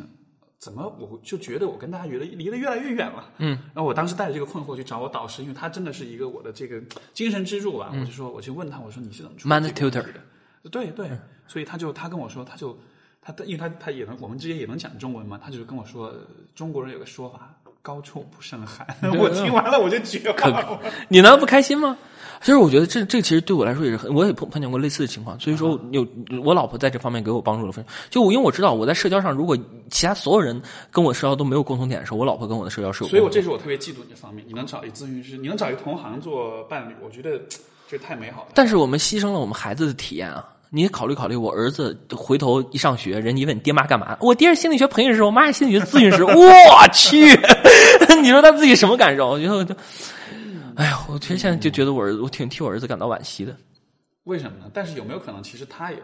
Speaker 1: 怎么我就觉得我跟大家离得离得越来越远了？嗯，然后我当时带着这个困惑去找我导师，因为他真的是一个我的这个精神支柱吧。我就说，我去问他，我说你是怎么处理
Speaker 2: Man
Speaker 1: 这个的？对对，所以他就他跟我说，他就他因为他他也能我们之间也能讲中文嘛，他就是跟我说，中国人有个说法，高处不胜寒。<laughs> 我听完了我就绝望了。
Speaker 2: 你难道不开心吗？其实我觉得这这其实对我来说也是很，我也碰碰见过类似的情况，所以说有我老婆在这方面给我帮助了非常。就我因为我知道我在社交上，如果其他所有人跟我社交都没有共同点的时候，我老婆跟我的社交是。
Speaker 1: 所以我这是我特别嫉妒你的方面，你能找一咨询师，你能找一个同行做伴侣，我觉得这太美好了。
Speaker 2: 但是我们牺牲了我们孩子的体验啊！你考虑考虑，我儿子回头一上学，人家一问爹妈干嘛？我爹是心理学培训师，我妈是心理学咨询师。<laughs> 我去，<laughs> 你说他自己什么感受？我觉得我就，哎呀，我其实现在就觉得我儿子，我挺替我儿子感到惋惜的。
Speaker 1: 为什么呢？但是有没有可能，其实他也，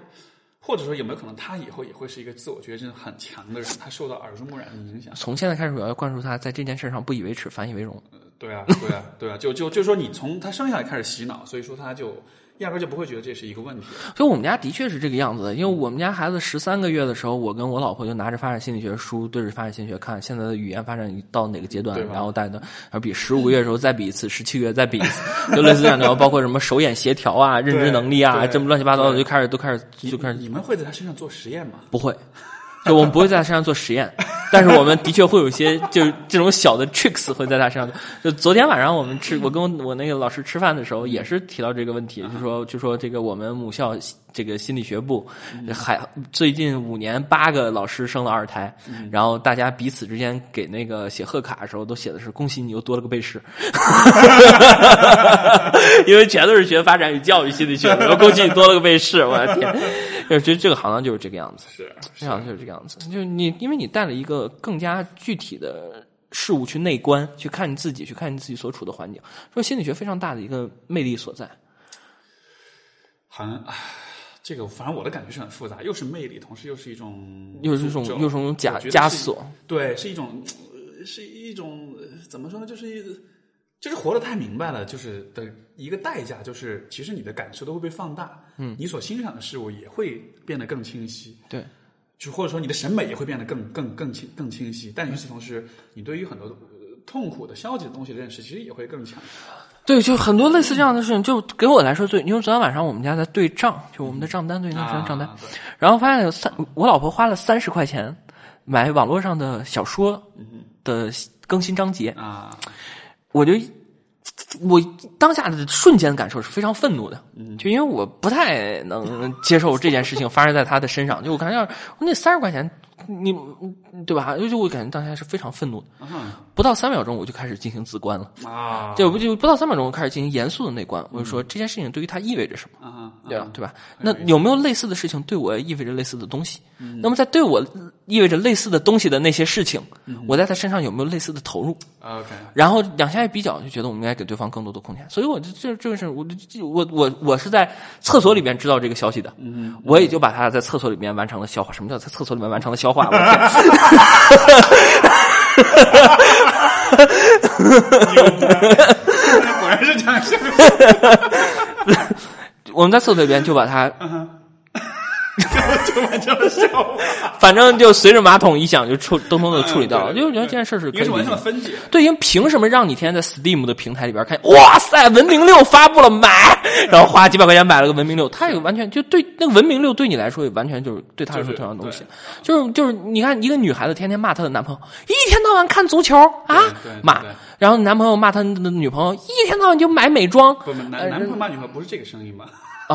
Speaker 1: 或者说有没有可能，他以后也会是一个自我觉知很强的人？他受到耳濡目染的影响。
Speaker 2: 从现在开始，我要灌输他在这件事上不以为耻，反以为荣。
Speaker 1: 对啊，对啊，对啊，就就就说你从他生下来开始洗脑，所以说他就压根就不会觉得这是一个问题。
Speaker 2: 所以我们家的确是这个样子的，因为我们家孩子十三个月的时候，我跟我老婆就拿着发展心理学书对着发展心理学看，现在的语言发展到哪个阶段然后带的，然后比十五个月的时候再比一次，十七个月再比一次，就类似这样的，然后包括什么手眼协调啊、认知能力啊，这么乱七八糟的，就开始都开始就开始
Speaker 1: 你们会在他身上做实验吗？
Speaker 2: 不会，就我们不会在他身上做实验，但是我们的确会有一些 <laughs> 就是这种小的 tricks 会在他身上。就昨天晚上我们吃，我跟我那个老师吃饭的时候也是提到这个问题，就说就说这个我们母校这个心理学部还最近五年八个老师生了二胎，然后大家彼此之间给那个写贺卡的时候都写的是恭喜你又多了个背试，<laughs> <laughs> 因为全都是学发展与教育心理学的，我恭喜你多了个背试，我的天，就觉得这个行当就是这个样子。
Speaker 1: 是
Speaker 2: 这样就是这个样子，就是你，因为你带了一个更加具体的事物去内观，去看你自己，去看你自己所处的环境，说心理学非常大的一个魅力所在。
Speaker 1: 好像，这个反正我的感觉是很复杂，又是魅力，同时又是一种
Speaker 2: 又是一种又是一种枷枷锁。
Speaker 1: 对，是一种，呃是一种呃怎么说呢？就是一就是活得太明白了，就是的一个代价，就是其实你的感受都会被放大，嗯，你所欣赏的事物也会变得更清晰，
Speaker 2: 对，
Speaker 1: 就或者说你的审美也会变得更更更清更清晰。但与此同时，你对于很多呃痛苦的、消极的东西的认识，其实也会更强。
Speaker 2: 对，就很多类似这样的事情，就给我来说最，因为昨天晚上我们家在对账，就我们的账单对账单，
Speaker 1: 啊
Speaker 2: 然后发现有三，我老婆花了三十块钱买网络上的小说的更新章节，
Speaker 1: 啊，
Speaker 2: 我就我当下的瞬间感受是非常愤怒的，就因为我不太能接受这件事情发生在他的身上，就我感觉要那三十块钱，你对吧？就我感觉当下是非常愤怒的，不到三秒钟我就开始进行自观了，
Speaker 1: 啊，
Speaker 2: 就不就不到三秒钟我开始进行严肃的内观，我就说这件事情对于他意味着什么。
Speaker 1: 啊，
Speaker 2: 对吧？对吧？那有没有类似的事情对我意味着类似的东西？那么在对我意味着类似的东西的那些事情，我在他身上有没有类似的投入
Speaker 1: ？OK，
Speaker 2: 然后两下一比较，就觉得我们应该给对方更多的空间。所以我就这这个事，我就我我我是在厕所里面知道这个消息的，我也就把他在厕所里面完成了消化。什么叫在厕所里面完成了消化？我！<laughs>
Speaker 1: 果然是这样想。<laughs>
Speaker 2: 我们在厕所里边就把它，<laughs>
Speaker 1: 就完成了笑话，
Speaker 2: 反正就随着马桶一响就处咚咚的处理掉了。就我觉得这件事是可以
Speaker 1: 是完。成了分解。
Speaker 2: 对，因为凭什么让你天天在 Steam 的平台里边看？哇塞，文明六发布了，买，然后花几百块钱买了个文明六，他也完全就对那个文明六对你来说也完全就是对他来说
Speaker 1: 就是
Speaker 2: 同样东西，就是就是你看一个女孩子天天骂她的男朋友，一天到晚看足球啊骂，然后男朋友骂他的女朋友，一天到晚就买美妆，
Speaker 1: 不，男男朋友骂女朋友不是这个声音吧？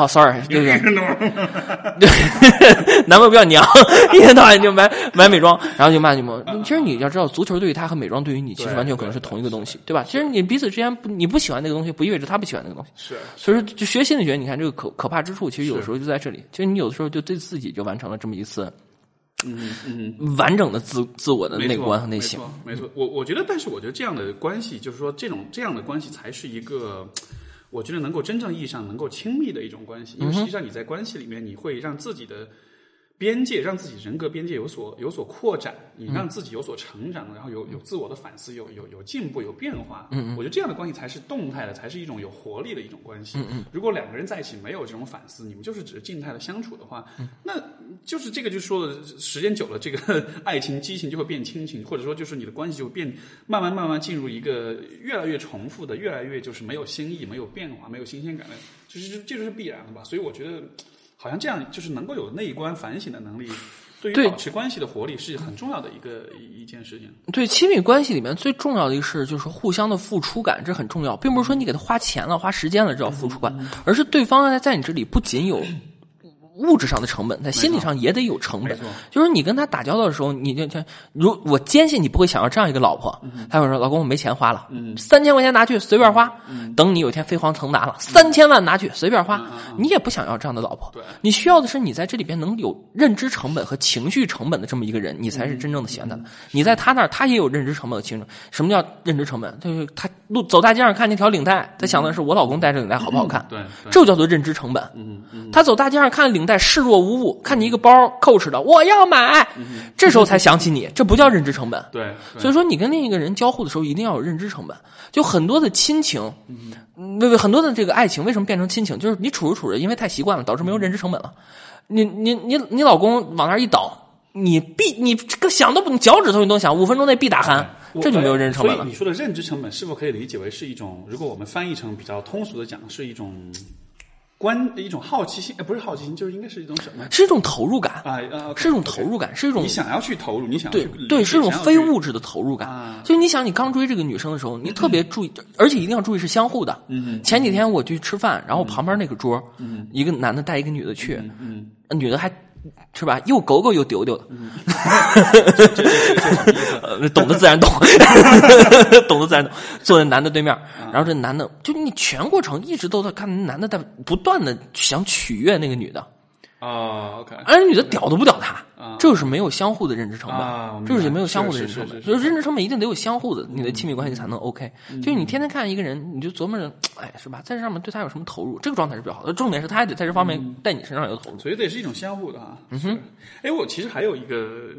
Speaker 2: 哦，sorry，对 <laughs> 对对，男朋友比较娘，<laughs> 一天到晚就买买美妆，然后就骂女朋友。其实你要知道，足球对于他和美妆对于你，其实完全可能是同一个东西，对吧？其实你彼此之间不，你不喜欢那个东西，不意味着他不喜欢那个东西。
Speaker 1: 是，
Speaker 2: 所以说，就学心理学，你看这个可可怕之处，其实有时候就在这里，其实你有的时候就对自己就完成了这么一次
Speaker 1: 嗯嗯。
Speaker 2: 完整的自自我的内观和内省。
Speaker 1: 没错，没错。我我觉得，但是我觉得这样的关系，就是说这种这样的关系才是一个，我觉得能够真正意义上能够亲密的一种关系。因为实际上你在关系里面，你会让自己的边界，让自己人格边界有所有所扩展，你让自己有所成长，然后有有自我的反思，有有有进步，有变化。嗯我觉得这样的关系才是动态的，才是一种有活力的一种关系。嗯如果两个人在一起没有这种反思，你们就是只是静态的相处的话，那就是这个就说的，时间久了，这个 <laughs> 爱情激情就会变亲情，或者说就是你的关系就变，慢慢慢慢进入一个越来越重复的，越来越就是没有新意、没有变化、没有新鲜感的，就是这就是必然的吧。所以我觉得，好像这样就是能够有内观反省的能力，对 <laughs>
Speaker 2: 对
Speaker 1: 于保持关系的活力是很重要的一个一一件事情。
Speaker 2: 对亲密关系里面最重要的一个事就是互相的付出感，这很重要，并不是说你给他花钱了、花时间了这叫付出感，而是对方在在你这里不仅有物质上的成本，在心理上也得有成本。就是你跟他打交道的时候，你就就如我坚信你不会想要这样一个老婆，他会说：“老公，我没钱花了，三千块钱拿去随便花。”等你有一天飞黄腾达了，三千万拿去随便花，你也不想要这样的老婆
Speaker 1: 对。
Speaker 2: 你需要的是你在这里边能有认知成本和情绪成本的这么一个人，你才是真正的喜欢他的。你在他那儿，他也有认知成本和情绪。什么叫认知成本？就是他路走大街上看那条领带，他想的是我老公戴着领带好不好看？
Speaker 1: 对，对
Speaker 2: 这就叫做认知成本。
Speaker 1: 嗯嗯，
Speaker 2: 他走大街上看领带视若无物，看你一个包 Coach 的，我要买，这时候才想起你，这不叫认知成本。
Speaker 1: 对，对
Speaker 2: 所以说，你跟另一个人交互的时候，一定要有认知成本。就很多的亲情，嗯，为为很多的这个爱情，为什么变成亲情？就是你处着处着，因为太习惯了，导致没有认知成本了。你你你你老公往那儿一倒，你必你这个想都不，你脚趾头你都想，五分钟内必打鼾，
Speaker 1: 我
Speaker 2: 这就没有认知成本了
Speaker 1: 所以。你说的认知成本是否可以理解为是一种，如果我们翻译成比较通俗的讲，是一种关一种好奇心？呃，不是好奇心，就是应该是一种什么？
Speaker 2: 是一种投入感，
Speaker 1: 啊啊，
Speaker 2: 是一种投入感，是一种
Speaker 1: 你想要去投入，你想要
Speaker 2: 对对，是一种非物质的投入感。
Speaker 1: 啊
Speaker 2: 就你想，你刚追这个女生的时候，你特别注意，而且一定要注意是相互的。
Speaker 1: 嗯
Speaker 2: 前几天我去吃饭，然后旁边那个桌，一个男的带一个女的去，
Speaker 1: 嗯，
Speaker 2: 女的还是吧，又狗狗又丢丢的，呃 <laughs> 懂得自然懂，<laughs> 懂得自然懂。坐在男的对面，
Speaker 1: 啊
Speaker 2: 然后这男的就你全过程一直都在看男的在不断的想取悦那个女的，
Speaker 1: 哦，OK，
Speaker 2: 而女的屌都不屌他
Speaker 1: 啊，
Speaker 2: 这就是没有相互的认知成本，这
Speaker 1: 白
Speaker 2: 是没有相互的认知成本，
Speaker 1: 是是是
Speaker 2: 就是认知成本一定得有相互的，你的亲密关系才能 OK。就是
Speaker 1: 嗯
Speaker 2: 你天天看一个人，你就琢磨着，哎，是吧，在这上面对他有什么投入，这个状态是比较好的。重点是他还得在这方面在你身上有投入。
Speaker 1: 所以这也是一种相互的哈。嗯哼，哎，我其实还有一个，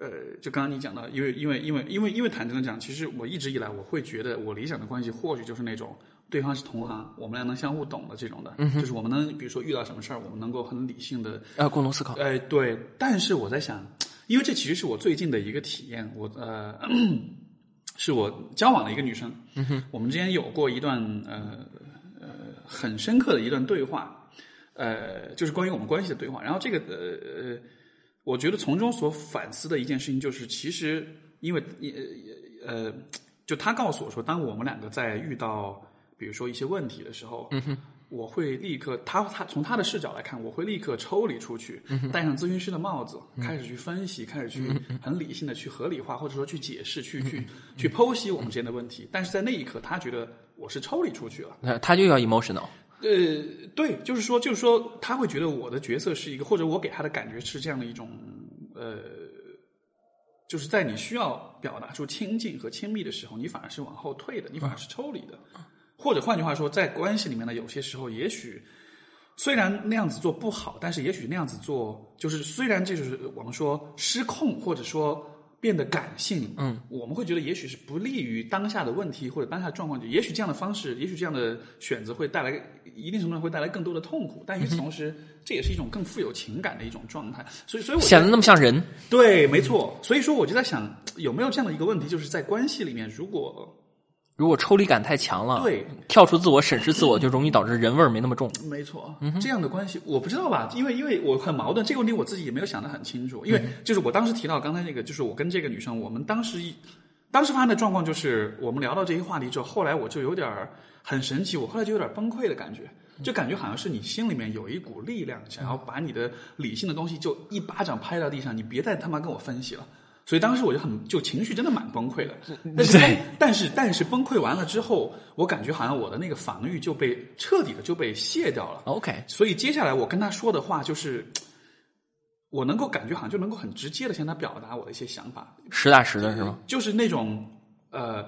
Speaker 1: 呃，就刚刚你讲到，因为因为因为因为因为坦诚的讲，其实我一直以来我会觉得，我理想的关系或许就是那种对方是同行，我们俩能相互懂的这种的，就是我们能比如说遇到什么事儿，我们能够很理性的
Speaker 2: 呃，共同思考。
Speaker 1: 哎，对，但是我在想，因为这其实是我最近的一个体验，我呃，<clears throat> 是我交往的一个女生，我们之间有过一段呃呃很深刻的一段对话，呃，就是关于我们关系的对话。然后这个呃呃，我觉得从中所反思的一件事情就是，其实因为呃呃，就她告诉我说，当我们两个在遇到比如说一些问题的时候，我会立刻，他他从他的视角来看，我会立刻抽离出去，戴上咨询师的帽子，开始去分析，开始去很理性的去合理化，或者说去解释，去去去剖析我们之间的问题。但是在那一刻，他觉得我是抽离出去了。
Speaker 2: 那他就要 emotional。
Speaker 1: 呃，对，就是说，就是说，他会觉得我的角色是一个，或者我给他的感觉是这样的一种，呃，就是在你需要表达出亲近和亲密的时候，你反而是往后退的，你反而是抽离的。或者换句话说，在关系里面呢，有些时候也许虽然那样子做不好，但是也许那样子做，就是虽然这就是我们说失控，或者说变得感性，
Speaker 2: 嗯，
Speaker 1: 我们会觉得也许是不利于当下的问题或者当下的状况，也许这样的方式，也许这样的选择会带来一定程度上会带来更多的痛苦，但与此同时，这也是一种更富有情感的一种状态。所以，所以
Speaker 2: 显得那么像人。
Speaker 1: 对，没错。所以说，我就在想，有没有这样的一个问题，就是在关系里面，如果
Speaker 2: 如果抽离感太强了，
Speaker 1: 对
Speaker 2: 跳出自我审视自我，就容易导致人味儿没那么重。<clears throat>
Speaker 1: 没错，这样的关系我不知道吧？因为因为我很矛盾，这个问题我自己也没有想得很清楚。因为就是我当时提到刚才那个，就是我跟这个女生，我们当时一当时发生的状况就是，我们聊到这些话题之后，后来我就有点儿很神奇，我后来就有点崩溃的感觉。就感觉好像是你心里面有一股力量，想要把你的理性的东西就一巴掌拍到地上，你别再他妈跟我分析了。所以当时我就很就情绪真的蛮崩溃的，但是但是但是崩溃完了之后，我感觉好像我的那个防御就被彻底的就被卸掉了。
Speaker 2: OK，
Speaker 1: 所以接下来我跟他说的话就是，我能够感觉好像就能够很直接的向他表达我的一些想法，
Speaker 2: 实打实的是吗？
Speaker 1: 就是那种呃，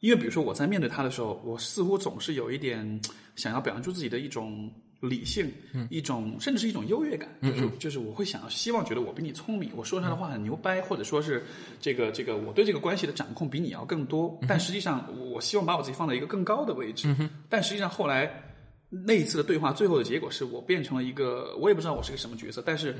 Speaker 1: 因为比如说我在面对他的时候，我似乎总是有一点想要表现出自己的一种理性，一种甚至是一种优越感，就是就是我会想要希望觉得我比你聪明，我说出来的话很牛掰，或者说是这个这个我对这个关系的掌控比你要更多，但实际上我希望把我自己放在一个更高的位置，但实际上后来。那一次的对话，最后的结果是我变成了一个，我也不知道我是个什么角色，但是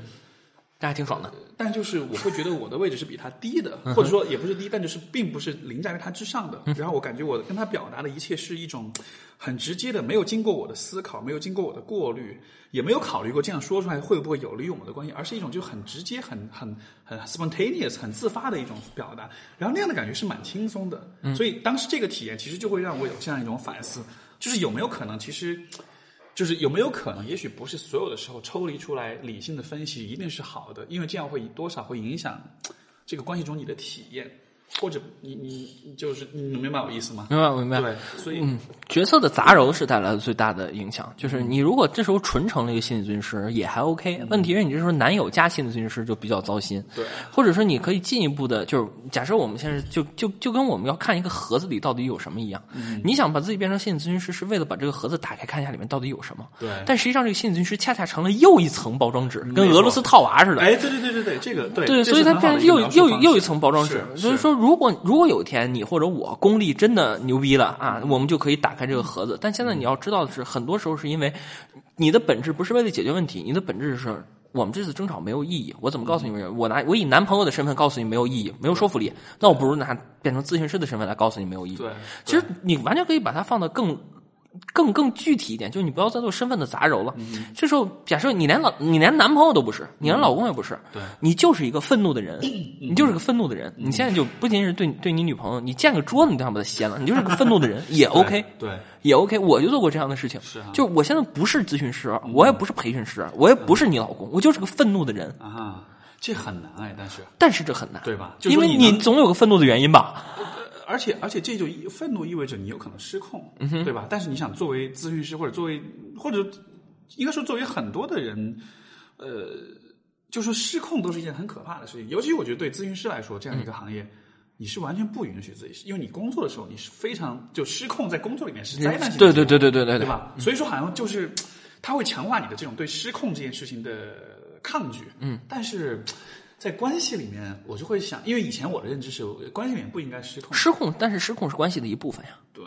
Speaker 2: 这还挺爽的。
Speaker 1: 但就是我会觉得我的位置是比他低的，或者说也不是低，但就是并不是凌驾于他之上的。然后我感觉我跟他表达的一切是一种很直接的，没有经过我的思考，没有经过我的过滤，也没有考虑过这样说出来会不会有利于我们的关系，而是一种就很直接、很很很 spontaneous、很自发的一种表达。然后那样的感觉是蛮轻松的。所以当时这个体验其实就会让我有这样一种反思，就是有没有可能其实。就是有没有可能，也许不是所有的时候抽离出来理性的分析一定是好的，因为这样会多少会影响这个关系中你的体验，或者你你你就是你能明白我意思吗？
Speaker 2: 明白，明白。
Speaker 1: 对，所以、
Speaker 2: 嗯，角色的杂糅是带来的最大的影响。就是你如果这时候纯成了一个心理咨询师，也还 OK。问题是你这时候男友加心理咨询师就比较糟心。
Speaker 1: 对，
Speaker 2: 或者说你可以进一步的，就是假设我们现在就就就跟我们要看一个盒子里到底有什么一样。你想把自己变成心理咨询师，是为了把这个盒子打开看一下里面到底有什么。
Speaker 1: 对
Speaker 2: 但实际上这个心理咨询师恰恰成了又一层包装纸，跟俄罗斯套娃似的。
Speaker 1: 哎，对对对对对，这个对
Speaker 2: 对，所以它变成又又又一层包装纸。
Speaker 1: 是
Speaker 2: 所以说，如果如果有一天你或者我功力真的牛逼了啊，我们就可以打开这个盒子。但现在你要知道的是，很多时候是因为你的本质不是为了解决问题，你的本质是。我们这次争吵没有意义，我怎么告诉你们？我拿我以男朋友的身份告诉你没有意义，没有说服力，那我不如拿变成咨询师的身份来告诉你没有意义。
Speaker 1: 对，
Speaker 2: 其实你完全可以把它放得更。更更具体一点，就是你不要再做身份的杂糅了。这时候，假设你连老你连男朋友都不是，你连老公也不是，
Speaker 1: 对
Speaker 2: 你就是一个愤怒的人，你就是个愤怒的人。你现在就不仅是对对你女朋友，你见个桌子你都想把它掀了，你就是个愤怒的人，也 <laughs> OK，
Speaker 1: 对，
Speaker 2: 也 OK。我就做过这样的事情，
Speaker 1: 是啊
Speaker 2: 就我现在不是咨询师，我也不是培训师，我也不是你老公，我就是个愤怒的人。
Speaker 1: 啊，这很难哎，但是
Speaker 2: 但是这很难，
Speaker 1: 对吧就
Speaker 2: 因为你总有个愤怒的原因吧？
Speaker 1: 而且而且这就意愤怒意味着你有可能失控，
Speaker 2: 嗯
Speaker 1: 对吧？但是你想作为咨询师或者作为或者应该说作为很多的人，呃，就说失控都是一件很可怕的事情，尤其我觉得对咨询师来说这样一个行业。你是完全不允许自己，因为你工作的时候你是非常就失控，在工作里面是灾难性的
Speaker 2: 对对对对对对
Speaker 1: 对吧？所以说好像就是它会强化你的这种对失控这件事情的抗拒。嗯，但是在关系里面，我就会想，因为以前我的认知是关系里面不应该失控。
Speaker 2: 失控，但是失控是关系的一部分呀。
Speaker 1: 对，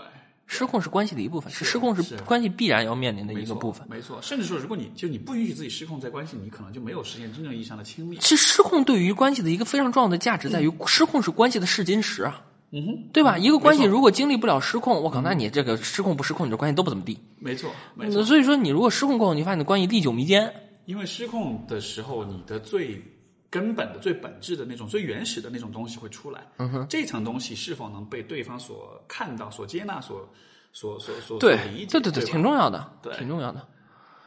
Speaker 2: 失控是关系的一部分，
Speaker 1: 是
Speaker 2: 失控是
Speaker 1: 是
Speaker 2: 关系必然要面临的一个部分。
Speaker 1: 没错，甚至说，如果你就你不允许自己失控，在关系里，你可能就没有实现真正意义上的亲密。
Speaker 2: 其实失控对于关系的一个非常重要的价值在于，失控是关系的试金石啊，
Speaker 1: 嗯哼，
Speaker 2: 对吧？一个关系如果经历不了失控，我靠，那你这个失控不失控，你这关系都不怎么地。
Speaker 1: 没错，没错。
Speaker 2: 所以说，你如果失控过后，你发现你的关系历久弥坚，
Speaker 1: 因为失控的时候，你的最根本的、最本质的那种、最原始的那种东西会出来。嗯哼，这层东西是否能被对方所看到、所接纳、所、所、所、所
Speaker 2: 对
Speaker 1: 理解？
Speaker 2: 对对对，
Speaker 1: 吧
Speaker 2: 挺重要的，
Speaker 1: 对
Speaker 2: 挺重要的。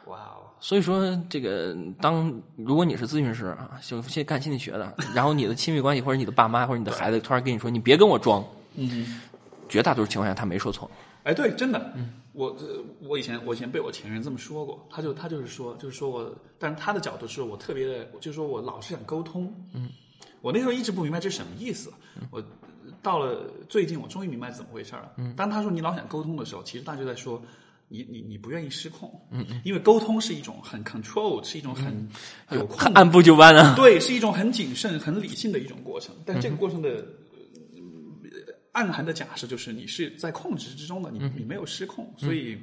Speaker 1: 哇哦，
Speaker 2: 所以说，这个当如果你是咨询师啊，就先干心理学的，<laughs> 然后你的亲密关系或者你的爸妈或者你的孩子突然跟你说，你别跟我装，
Speaker 1: 嗯，
Speaker 2: 绝大多数情况下他没说错。
Speaker 1: 哎，对，真的，我呃我以前我以前被我前任这么说过，他就他就是说，就是说我，但是他的角度是我特别的，就是说我老是想沟通，嗯，我那时候一直不明白这是什么意思，我到了最近我终于明白怎么回事了，嗯，当他说你老想沟通的时候，其实他就在说。你你你不愿意失控，嗯嗯，因为沟通是一种很 control，是一种很有控
Speaker 2: 按部就班啊。
Speaker 1: 对，是一种很谨慎、很理性的一种过程。但这个过程的、呃暗含的假设就是你是在控制之中的，你你没有失控，所以，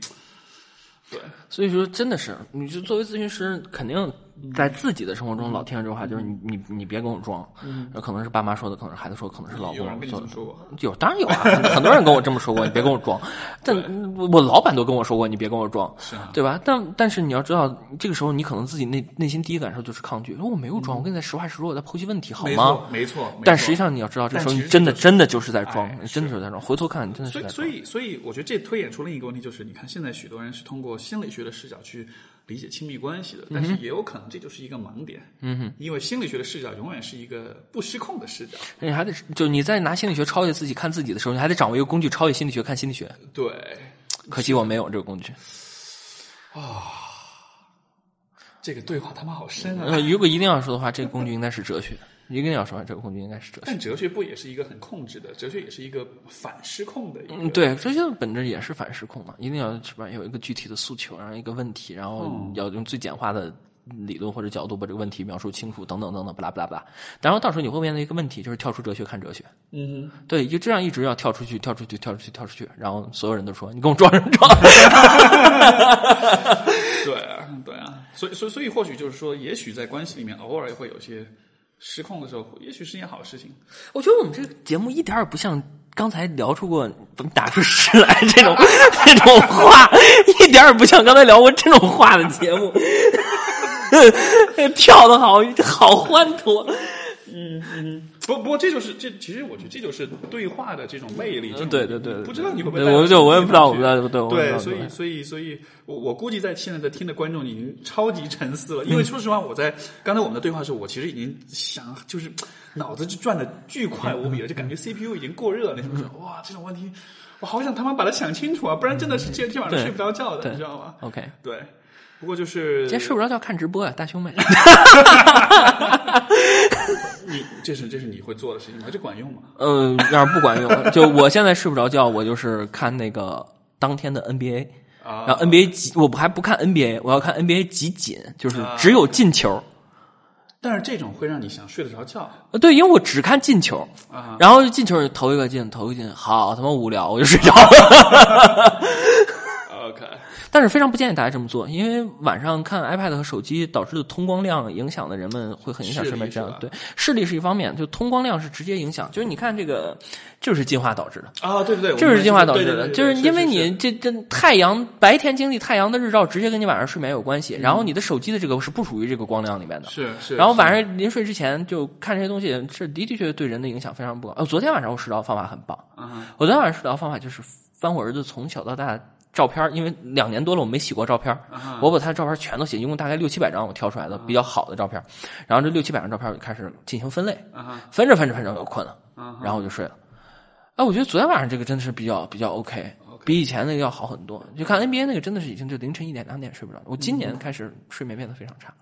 Speaker 1: 对，
Speaker 2: 所以说，真的是，你就作为咨询师，肯定在自己的生活中老听着这句话，就是你你你别跟我装，嗯，可能是爸妈说的，可能是孩子说，可能是老公说的。有，当然有啊，很很多人跟我这么说过，你别跟我装。但我老板都跟我说过，你别跟我装，
Speaker 1: 是啊
Speaker 2: 对吧？但但是你要知道，这个时候你可能自己内内心第一感受就是抗拒，说我没有装，我跟你在实话实说，我在剖析问题，好吗
Speaker 1: 没错？，没错。
Speaker 2: 但实际上你要知道，这时候你真的真的就是在装真的就是在装。回头看，你真的是在装。
Speaker 1: 所以，所以，所以，我觉得这推演出另一个问题，就是你看，现在许多人是通过心理学的视角去理解亲密关系的，但是也有可能这就是一个盲点。嗯哼，因为心理学的视角永远是一个不失控的视角。
Speaker 2: 你还得就你在拿心理学超越自己看自己的时候，你还得掌握一个工具超越心理学看心理学。
Speaker 1: 对，
Speaker 2: 可惜我没有这个工具。
Speaker 1: 啊这个对话他妈好深啊！
Speaker 2: 呃，如果一定要说的话，这个工具应该是哲学。一定要说，这个空间应该是哲学。
Speaker 1: 但哲学不也是一个很控制的？哲学也是一个反失控的一个。
Speaker 2: 嗯，对，哲学的本质也是反失控嘛，一定要是吧，有一个具体的诉求，然后一个问题，然后
Speaker 1: 嗯
Speaker 2: 要用最简化的理论或者角度把这个问题描述清楚，等等等等，巴拉巴拉巴拉。然后到时候你会面临一个问题，就是跳出哲学看哲学。
Speaker 1: 嗯
Speaker 2: 对，就这样一直要跳出去，跳出去，跳出去，跳出去，然后所有人都说你跟我装什么装？<laughs>
Speaker 1: 对啊，对啊，所以，所以，所以，或许就是说，也许在关系里面偶尔会有些失控的时候，也许是件好事情。
Speaker 2: 我觉得我们这个节目一点也不像刚才聊出过怎么打出诗来这种 <laughs> 这种话，一点也不像刚才聊过这种话的节目。<laughs> 跳的好好欢脱，嗯嗯
Speaker 1: 不，不过这就是这，其实我觉得这就是对话的这种魅力。
Speaker 2: 对对对对
Speaker 1: 不知道你会不会
Speaker 2: 我就我也不知道我不知道对
Speaker 1: 对，所以所以所以，我我估计在现在在听的观众已经超级沉思了，因为说实话，我在刚才我们的对话的时候，我其实已经想就是脑子就转的巨快无比了，就感觉 CPU 已经过热了那种。哇，这种问题，我好想他妈把它想清楚啊，不然真的是今天晚上睡不着觉的，你知道吗
Speaker 2: ？OK，
Speaker 1: 对，不过就是
Speaker 2: 今天睡不着觉看直播呀，大胸妹。<laughs>
Speaker 1: 你这是这是你会做的事情吗？这管用吗？
Speaker 2: 嗯，要是不管用，就我现在睡不着觉，我就是看那个当天的 NBA，
Speaker 1: 啊
Speaker 2: 然后 NBA 集，我不还不看 NBA，我要看 NBA 集锦，就是
Speaker 1: 啊
Speaker 2: 只有进球。
Speaker 1: 但是这种会让你想睡得着觉
Speaker 2: 呃，对，因为我只看进球，
Speaker 1: 啊。
Speaker 2: 然后进球投一个进，投一个进，好他妈无聊，我就睡着了。<laughs>
Speaker 1: OK，
Speaker 2: 但是非常不建议大家这么做，因为晚上看 iPad 和手机导致的通光量影响的人们会很影响睡眠质量。对，视力是一方面，就通光量是直接影响。就是你看这个，就是进化导致的。
Speaker 1: 啊，对对对，
Speaker 2: 就是进化导致的，就是因为你这这太阳白天经历太阳的日照，直接跟你晚上睡眠有关系。然后你的手机的这个是不属于这个光亮里面的。
Speaker 1: 是是，
Speaker 2: 然后晚上临睡之前就看这些东西，是的的确确对人的影响非常不高。呃，昨天晚上我睡着方法很棒，
Speaker 1: 啊
Speaker 2: 我昨天晚上睡着方法就是翻我儿子从小到大的照片，因为两年多了我没洗过照片，
Speaker 1: 啊
Speaker 2: 我把他的照片全都洗，一共大概六七百张我挑出来的比较好的照片，然后这六七百张照片我就开始进行分类，
Speaker 1: 啊
Speaker 2: 分着分着分着我就困了，
Speaker 1: 啊
Speaker 2: 然后我就睡了。啊，我觉得昨天晚上这个真的是比较比较 OK，比以前那个要好很多。就看 NBA 那个真的是已经就凌晨一点两点睡不着，我今年开始睡眠变得非常差，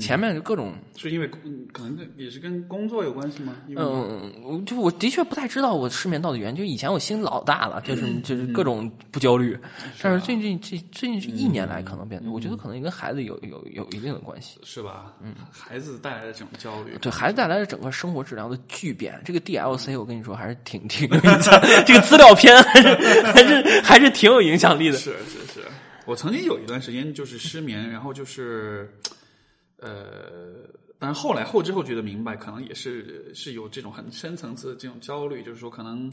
Speaker 2: 前面就各种
Speaker 1: 是因为嗯可能也是跟工作有关系吗？
Speaker 2: 嗯，我就我的确不太知道我失眠到底原因。就以前我心老大了，就是就是各种不焦虑，但是最近这最近这一年来可能变得，我觉得可能也跟孩子有有有一定的关系。
Speaker 1: 是吧？嗯，孩子带来的这种焦虑，
Speaker 2: 对孩子带来的整个生活质量的巨变，这个 DLC 我跟你说还是挺挺有影响，<laughs> 这个资料片还是还是还是挺有影响力的。
Speaker 1: 是是是，我曾经有一段时间就是失眠，然后就是，呃，但是后来后知后觉的明白，可能也是是有这种很深层次的这种焦虑，就是说可能。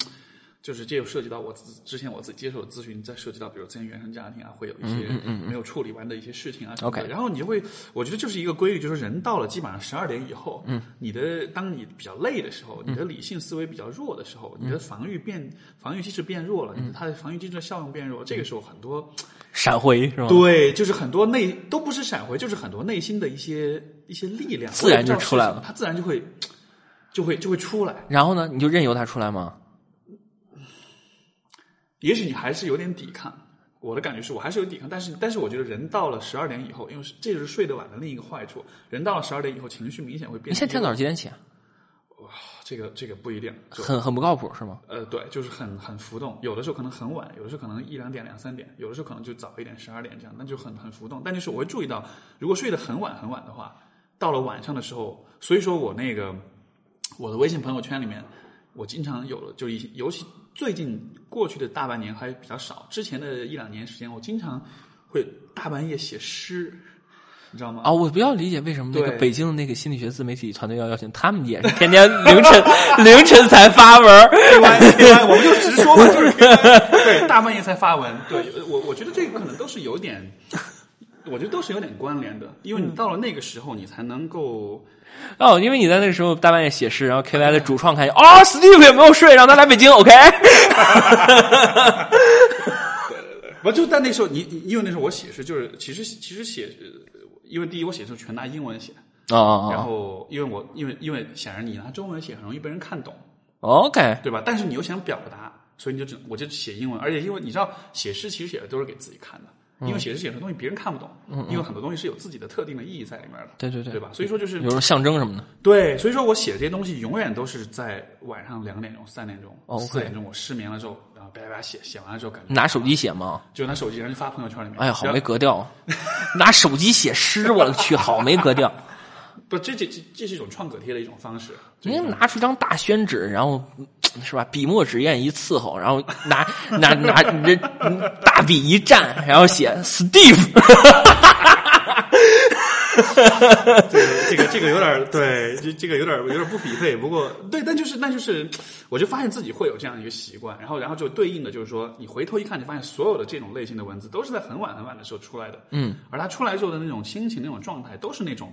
Speaker 1: 就是这又涉及到我自之前我自己接受的咨询，再涉及到比如之前原生家庭啊，会有一些没有处理完的一些事情啊什么的。
Speaker 2: OK
Speaker 1: 然后你就会，我觉得就是一个规律，就是人到了基本上十二点以后，嗯，你的当你比较累的时候，你的理性思维比较弱的时候，你的防御变防御机制变弱了，你的它的防御机制的效用变弱，这个时候很多。
Speaker 2: 闪回是吧？
Speaker 1: 对，就是很多内都不是闪回，就是很多内心的一些一些力量，
Speaker 2: 自然就出来了
Speaker 1: 我也不知道是什么它自然就会就会就会出来。
Speaker 2: 然后呢，你就任由它出来吗？
Speaker 1: 也许你还是有点抵抗，我的感觉是我还是有抵抗，但是但是我觉得人到了十二点以后，因为这就是睡得晚的另一个坏处，人到了十二点以后情绪明显会变。
Speaker 2: 你现在天早上几点起啊？
Speaker 1: 这个这个不一定，
Speaker 2: 很很不靠谱是吗？
Speaker 1: 呃，对，就是很很浮动，有的时候可能很晚，有的时候可能一两点、两三点，有的时候可能就早一点，十二点这样，那就很很浮动。但就是我会注意到，如果睡得很晚很晚的话，到了晚上的时候，所以说我那个我的微信朋友圈里面，我经常有了，就一尤其最近过去的大半年还比较少，之前的一两年时间，我经常会大半夜写诗，你知道吗？
Speaker 2: 啊，我比较理解为什么那个北京的那个心理学自媒体团队要邀请他们，也是天天凌晨 <laughs> 凌晨才发文儿。<laughs>
Speaker 1: K Y K Y，我们就直说吧，就是对，大半夜才发文，对我我觉得这个可能都是有点，我觉得都是有点关联的，因为你到了那个时候，你才能够。
Speaker 2: 哦，因为你在那个时候大半夜写诗，然后 K Y 的主创看见，哦，Steve 也没有睡？让他来北京，OK？
Speaker 1: 对 <laughs> 对对，我就在那时候你你因为那时候我写诗就是其实其实写，呃因为第一我写的时候全拿英文写，
Speaker 2: 啊
Speaker 1: 然后因为我因为因为显然你拿中文写很容易被人看懂
Speaker 2: ，，OK，
Speaker 1: 对吧？但是你又想表达，所以你就只我就写英文，而且因为你知道写诗其实写的都是给自己看的，因为写诗写的东西别人看不懂，因为很多东西是有自己的特定的意义在里面的，
Speaker 2: 对对对
Speaker 1: 对吧？所以说就是
Speaker 2: 有时候象征什么的。
Speaker 1: 对，所以说我写这些东西永远都是在晚上两点钟、三点钟、
Speaker 2: 哦
Speaker 1: 四点钟，我失眠了之后，然后叭叭叭写，写完了之后感觉
Speaker 2: 拿手机写吗？
Speaker 1: 就拿手机，然后就发朋友圈里面。
Speaker 2: 哎呀，好没格调啊！<laughs> 拿手机写诗，我的去，好没格调。
Speaker 1: 不，这这这这是一种创可贴的一种方式。
Speaker 2: 您拿出一张大宣纸，然后是吧？笔墨纸砚一伺候，然后拿拿拿这大笔一蘸，然后写 Steve。
Speaker 1: 这个这个这个有点儿对，这这个有点儿有点儿不匹配。不过对，但就是那就是，我就发现自己会有这样一个习惯，然后然后就对应的就是说，你回头一看，你发现所有的这种类型的文字都是在很晚很晚的时候出来的，嗯，而它出来之后的那种心情、那种状态，都是那种，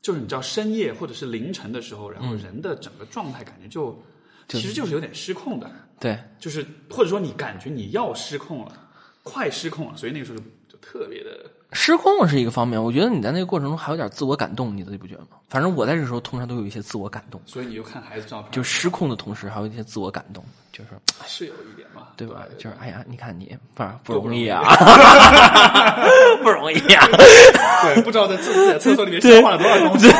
Speaker 1: 就是你知道深夜或者是凌晨的时候，然后人的整个状态感觉就，其实就是有点失控的，
Speaker 2: 对，
Speaker 1: 就是或者说你感觉你要失控了，快失控了，所以那个时候就就特别的。
Speaker 2: 失控是一个方面，我觉得你在那个过程中还有点自我感动，你自己不觉得吗？反正我在这时候通常都有一些自我感动，
Speaker 1: 所以你就看孩子照片，
Speaker 2: 就失控的同时还有一些自我感动，就是
Speaker 1: 是有一点嘛，
Speaker 2: 对吧？
Speaker 1: 对
Speaker 2: 就是哎呀，你看你不是不
Speaker 1: 容易
Speaker 2: 啊，<laughs> 不容易啊。
Speaker 1: 对，不知道在自己的厕所里面 <laughs> 消化了多少东西。<laughs>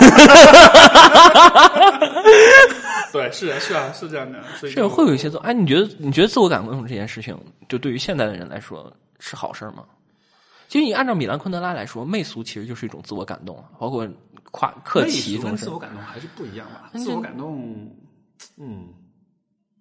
Speaker 1: 对，是啊，是啊，是这样的，所以
Speaker 2: 是会有一些自哎，你觉得你觉得自我感动这件事情，就对于现在的人来说是好事儿吗？其实你按照米兰昆德拉来说，媚俗其实就是一种自我感动，包括夸克
Speaker 1: 媚
Speaker 2: 奇这种事
Speaker 1: 俗跟自。我感动还是不一样吧？
Speaker 2: 嗯
Speaker 1: 自我感动，嗯，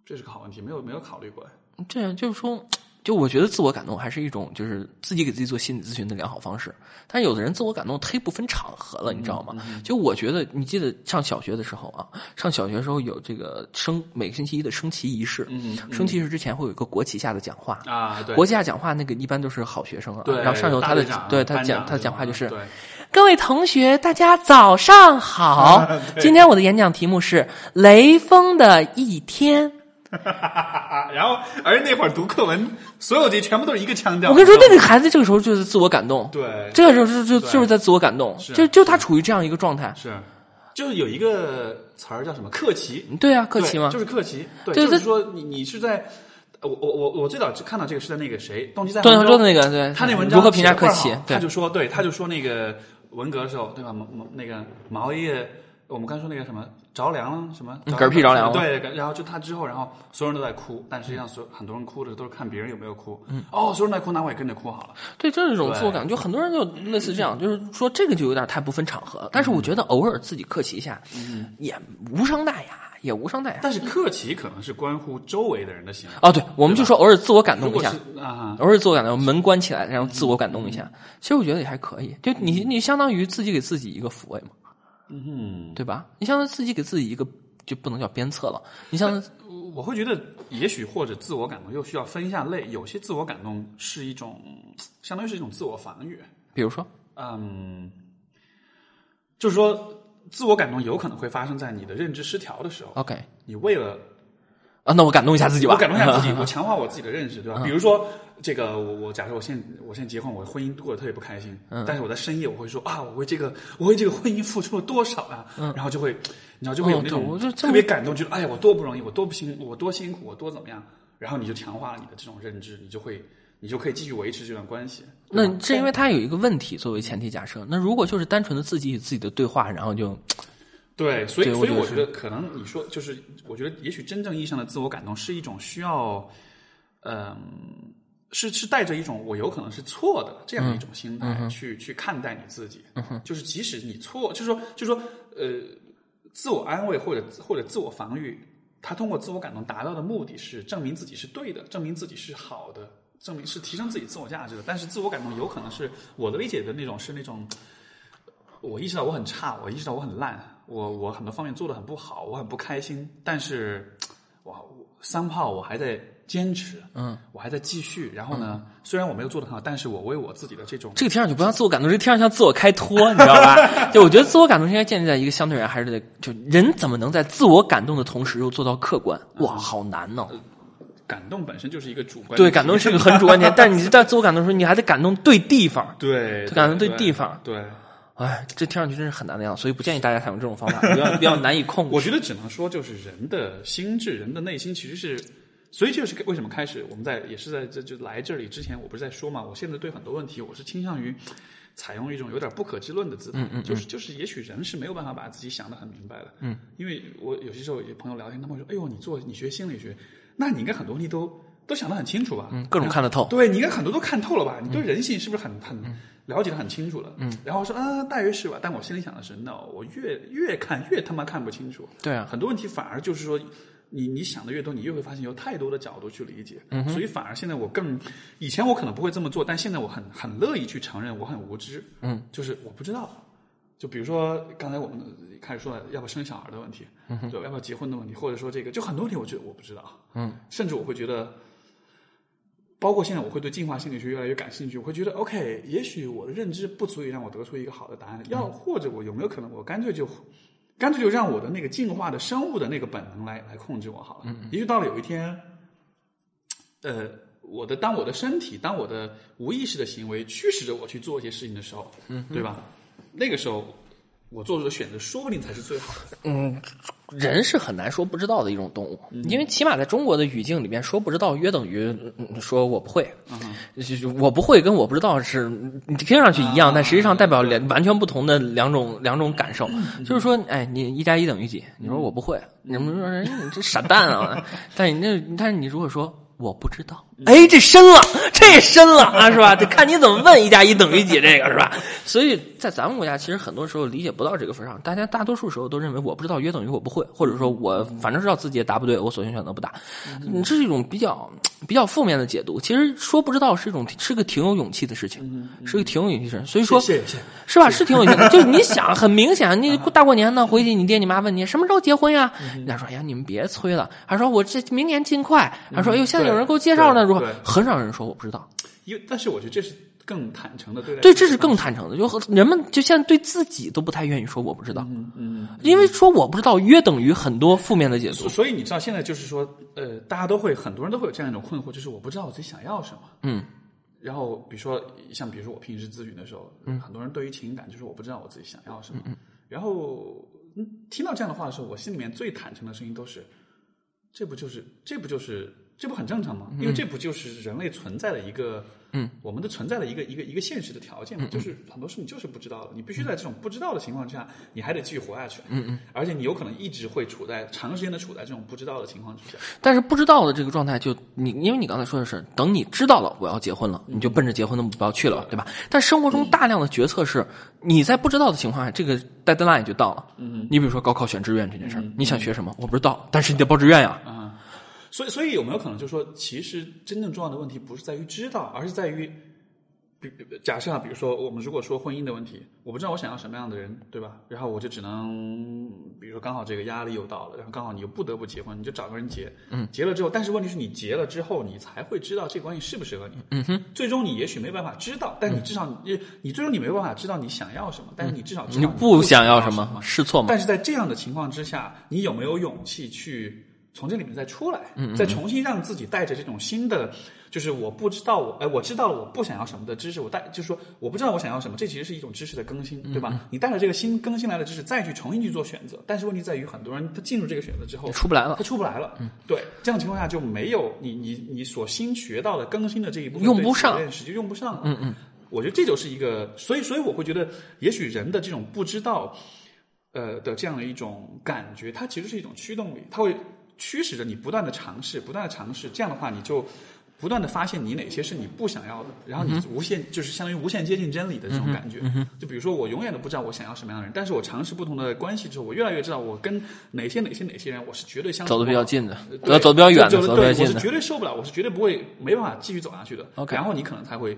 Speaker 1: 这是个好问题，没有没有考虑过。
Speaker 2: 这样就是说，就我觉得自我感动还是一种就是自己给自己做心理咨询的良好方式。但是有的人自我感动忒不分场合了，你知道吗？就我觉得，你记得上小学的时候啊，上小学的时候有这个升每个星期一的升旗仪式，
Speaker 1: 嗯
Speaker 2: 升旗仪式之前会有一个国旗下的讲话。
Speaker 1: 啊，对，
Speaker 2: 国旗下讲话那个一般都是好学生啊，然后上有他的对他讲他的讲话就是各位同学，大家早上好。今天我的演讲题目是雷锋的一天。
Speaker 1: 啊，<laughs> 然后而那会儿读课文，所有这全部都是一个腔调。
Speaker 2: 我跟你说，那个孩子这个时候就是自我感动，
Speaker 1: 对，
Speaker 2: 这个时候就就就是在自我感动，
Speaker 1: 是
Speaker 2: 就就他处于这样一个状态。
Speaker 1: 是，就是有一个词儿叫什么克奇，
Speaker 2: 对啊，客气吗？
Speaker 1: 就是克奇，就是说你你是在。我我我我最早看到这个是在那个谁，动机在
Speaker 2: 段
Speaker 1: 杭州
Speaker 2: 的那个，对，
Speaker 1: 他那文章
Speaker 2: 如何评价客气
Speaker 1: 写得倍儿好？他就说，对，他就说那个文革的时候，对吧？毛毛那个毛爷爷，我们刚说那个什么着凉了，什么
Speaker 2: 嗯嗝屁着凉了
Speaker 1: 对，然后就他之后，然后所有人都在哭，但实际上所很多人哭的都是看别人有没有哭。嗯，哦，所有人在哭，那我也跟着哭好了。
Speaker 2: 对，这是一种自我感，就很多人就类似这样，就是说这个就有点太不分场合了。但是我觉得偶尔自己客气一下，也无伤大雅，也无伤大雅。
Speaker 1: 但是客气可能是关乎周围的人的行为。
Speaker 2: 哦，对，我们就说偶尔自我感动一下，
Speaker 1: 啊，
Speaker 2: 偶尔自我感动，门关起来，然后自我感动一下。其实我觉得也还可以，就你你相当于自己给自己一个抚慰嘛，
Speaker 1: 嗯，
Speaker 2: 对吧？你相当于自己给自己一个，就不能叫鞭策了，你像
Speaker 1: 我会觉得，也许或者自我感动又需要分一下类，有些自我感动是一种，相当于是一种自我防御。
Speaker 2: 比如说，
Speaker 1: 嗯，就是说，自我感动有可能会发生在你的认知失调的时候。
Speaker 2: OK
Speaker 1: 你为了
Speaker 2: 啊，那我感动一下自己吧，
Speaker 1: 我感动一下自己，<laughs> 我强化我自己的认识，对吧？比如说，这个我我假设我现我现在结婚，我婚姻过得特别不开心，但是我在深夜我会说啊，我为这个我为这个婚姻付出了多少啊，然后就会，你知道就会有那
Speaker 2: 哦对我
Speaker 1: 种
Speaker 2: 就
Speaker 1: 特别感动，觉得哎呀我多不容易，我多不辛我多辛苦，我多怎么样，然后你就强化了你的这种认知，你就会你就可以继续维持这段关系。
Speaker 2: 那是因为他有一个问题作为前提假设。那如果就是单纯的自己与自己的对话，然后就
Speaker 1: 对，所以所以我
Speaker 2: 觉得
Speaker 1: 可能你说就是，我觉得也许真正意义上的自我感动是一种需要，嗯、是是带着一种我有可能是错的这样一种心态去、去看待你自己，就是即使你错，就是说就是说呃，自我安慰或者或者自我防御，他通过自我感动达到的目的是证明自己是对的，证明自己是好的。证明是提升自己自我价值的，但是自我感动有可能是我的理解的那种是那种我意识到我很差，我意识到我很烂，我我很多方面做的很不好，我很不开心，但是我我三炮我还在坚持，
Speaker 2: 嗯，
Speaker 1: 我还在继续。然后呢，虽然我没有做的很好，但是我为我自己的这种
Speaker 2: 这个听上去不像自我感动，这个听上去像自我开脱，你知道吧？<laughs> 就我觉得自我感动应该建立在一个相对而言还是得，就人怎么能在自我感动的同时又做到客观？哇，好难呢、
Speaker 1: 感动本身就是一个主观，
Speaker 2: 对，感动是个很主观点，<laughs> 但是你在自我感动的时候，你还得感动对地方。
Speaker 1: 对，
Speaker 2: 感动对
Speaker 1: 对
Speaker 2: 地方，
Speaker 1: 对。
Speaker 2: 哎，这听上去真是很难的样子，所以不建议大家采用这种方法，比较比较难以控制。<laughs>
Speaker 1: 我觉得只能说，就是人的心智、人的内心其实是，所以这就是为什么开始我们在也是在这就来这里之前，我不是在说嘛，我现在对很多问题，我是倾向于采用一种有点不可知论的姿态，就是就是也许人是没有办法把自己想得很明白的，嗯，因为我有些时候有朋友聊天，他们会说，哎呦，你做你学心理学，那你应该很多问题都都想得很清楚吧，
Speaker 2: 嗯，各种看得透。
Speaker 1: 对你应该很多都看透了吧？你对人性是不是很很了解的很清楚了？嗯，然后说啊，大约是吧。但我心里想的是，no，我越越看越他妈看不清楚。
Speaker 2: 对啊，
Speaker 1: 很多问题反而就是说，你你想的越多，你越会发现有太多的角度去理解。嗯，所以反而现在我更，以前我可能不会这么做，但现在我很很乐意去承认我很无知。
Speaker 2: 嗯，
Speaker 1: 就是我不知道。就比如说刚才我们开始说的要不要生小孩的问题，嗯、对吧，要不要结婚的问题，或者说这个，就很多问题我觉得我不知道。
Speaker 2: 嗯，
Speaker 1: 甚至我会觉得。包括现在，我会对进化心理学越来越感兴趣。我会觉得，OK，也许我的认知不足以让我得出一个好的答案。要或者我有没有可能，我干脆就，干脆就让我的那个进化的生物的那个本能来来控制我好了。也许到了有一天，呃，我的当我的身体，当我的无意识的行为驱使着我去做一些事情的时候，嗯，对吧？那个时候，我做出的选择说不定才是最好的。
Speaker 2: 嗯，人是很难说不知道的一种动物，因为起码在中国的语境里边，说不知道约等于嗯说我不会。就是我不会跟我不知道是你听上去一样，但实际上代表两完全不同的两种两种感受。就是说，哎，你一加一等于几？你说我不会，你们说人你这傻蛋啊！<laughs> 但你那但是你如果说。我不知道，哎，这深了，这深了啊，是吧？得看你怎么问，一加一等于几，这个是吧？所以在咱们国家，其实很多时候理解不到这个份上，大家大多数时候都认为我不知道约等于我不会，或者说我反正知道自己也答不对，我索性选择不答。嗯，这是一种比较比较负面的解读。其实说不知道是一种是个挺有勇气的事情，是个挺有勇气的事情。所以说，
Speaker 1: 谢谢，
Speaker 2: 是吧？是挺有勇气的。<laughs> 就是你想，很明显，你大过年的，回去你爹你妈问你什么时候结婚呀？人家说，哎呀，你们别催了。还说我这明年尽快。还说，哎呦，现在有人给我介绍呢，如何？很少人说我不知道。
Speaker 1: 因为，但是我觉得这是更坦诚的对待。
Speaker 2: 对，这是更坦诚的。就和人们就现在对自己都不太愿意说我不知道，
Speaker 1: 嗯嗯，
Speaker 2: 因为说我不知道约等于很多负面的解读。
Speaker 1: 所以你知道，现在就是说，呃，大家都会，很多人都会有这样一种困惑，就是我不知道我自己想要什么。
Speaker 2: 嗯。
Speaker 1: 然后，比如说，像比如说我平时咨询的时候，嗯，很多人对于情感就是我不知道我自己想要什么。嗯。然后，嗯，听到这样的话的时候，我心里面最坦诚的声音都是，这不就是，这不就是。这不很正常吗？因为这不就是人类存在的一个，
Speaker 2: 嗯，
Speaker 1: 我们的存在的一个一个一个现实的条件嘛？就是很多事你就是不知道的，你必须在这种不知道的情况下，你还得继续活下去。
Speaker 2: 嗯嗯，
Speaker 1: 而且你有可能一直会处在长时间的处在这种不知道的情况之下。
Speaker 2: 但是不知道的这个状态，就你因为你刚才说的是，等你知道了我要结婚了，你就奔着结婚的目标去了，对吧？但生活中大量的决策是你在不知道的情况下，这个 deadline 就到了。
Speaker 1: 嗯，
Speaker 2: 你比如说高考选志愿这件事儿，你想学什么？我不知道，但是你得报志愿呀。
Speaker 1: 啊。所以，所以有没有可能就是说，其实真正重要的问题不是在于知道，而是在于，比假设啊，比如说我们如果说婚姻的问题，我不知道我想要什么样的人，对吧？然后我就只能，比如说刚好这个压力又到了，然后刚好你又不得不结婚，你就找个人结，
Speaker 2: 嗯，
Speaker 1: 结了之后，但是问题是你结了之后，你才会知道这个关系适不适合你，
Speaker 2: 嗯哼，
Speaker 1: 最终你也许没办法知道，但你至少你你最终你没办法知道你想要什么，但是你至少知道
Speaker 2: 你
Speaker 1: 不
Speaker 2: 想
Speaker 1: 要
Speaker 2: 什么，试错吗？
Speaker 1: 但是在这样的情况之下，你有没有勇气去？从这里面再出来，
Speaker 2: 嗯
Speaker 1: 再重新让自己带着这种新的，就是我不知道我，哎，我知道了我不想要什么的知识，我带就是说我不知道我想要什么，这其实是一种知识的更新，对吧？
Speaker 2: 嗯
Speaker 1: 你带着这个新更新来的知识，再去重新去做选择，但是问题在于很多人他进入这个选择之后
Speaker 2: 出不来了，
Speaker 1: 他出不来了，嗯，对，这样情况下就没有你你你所新学到的更新的这一部分
Speaker 2: 用不上，
Speaker 1: 实际用不上了，
Speaker 2: 嗯嗯，
Speaker 1: 我觉得这就是一个，所以所以我会觉得，也许人的这种不知道。呃的这样的一种感觉，它其实是一种驱动力，它会驱使着你不断的尝试，不断的尝试。这样的话，你就不断的发现你哪些是你不想要的，然后你无限、就是相当于无限接近真理的这种感觉。就比如说，我永远都不知道我想要什么样的人，但是我尝试不同的关系之后，我越来越知道我跟哪些哪些哪些人我是绝对相
Speaker 2: 走的比较近的，呃，走得比较远的，走得比较近的。
Speaker 1: 我是绝对受不了，我是绝对不会没办法继续走下去的。然后你可能才会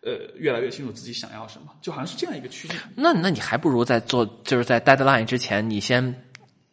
Speaker 1: 呃越来越清楚自己想要什么，就好像是这样一个趋势。
Speaker 2: 那那你还不如在做，就是在 deadline 之前，你先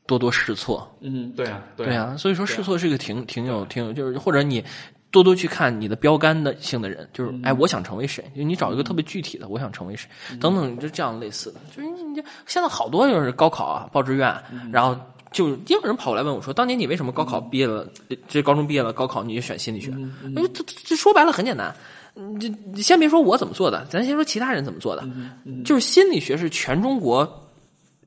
Speaker 2: 多多试错。
Speaker 1: 嗯，对啊，对
Speaker 2: 对啊，所以说试错是一个挺挺有挺有，就是或者你多多去看你的标杆的性的人，就是
Speaker 1: 嗯。
Speaker 2: 哎，我想成为谁，就你找一个特别具体的，我想成为谁，
Speaker 1: 嗯。
Speaker 2: 等等，就这样类似的，就是你就现在好多就是高考啊，报志愿，
Speaker 1: 嗯。
Speaker 2: 然后。就也有人跑过来问我说：“当年你为什么高考毕业了，这高中毕业了，高考你就选心理学？”
Speaker 1: 嗯
Speaker 2: 因为这这这说白了很简单，嗯这你先别说我怎么做的，咱先说其他人怎么做的，
Speaker 1: 嗯。
Speaker 2: 就是心理学是全中国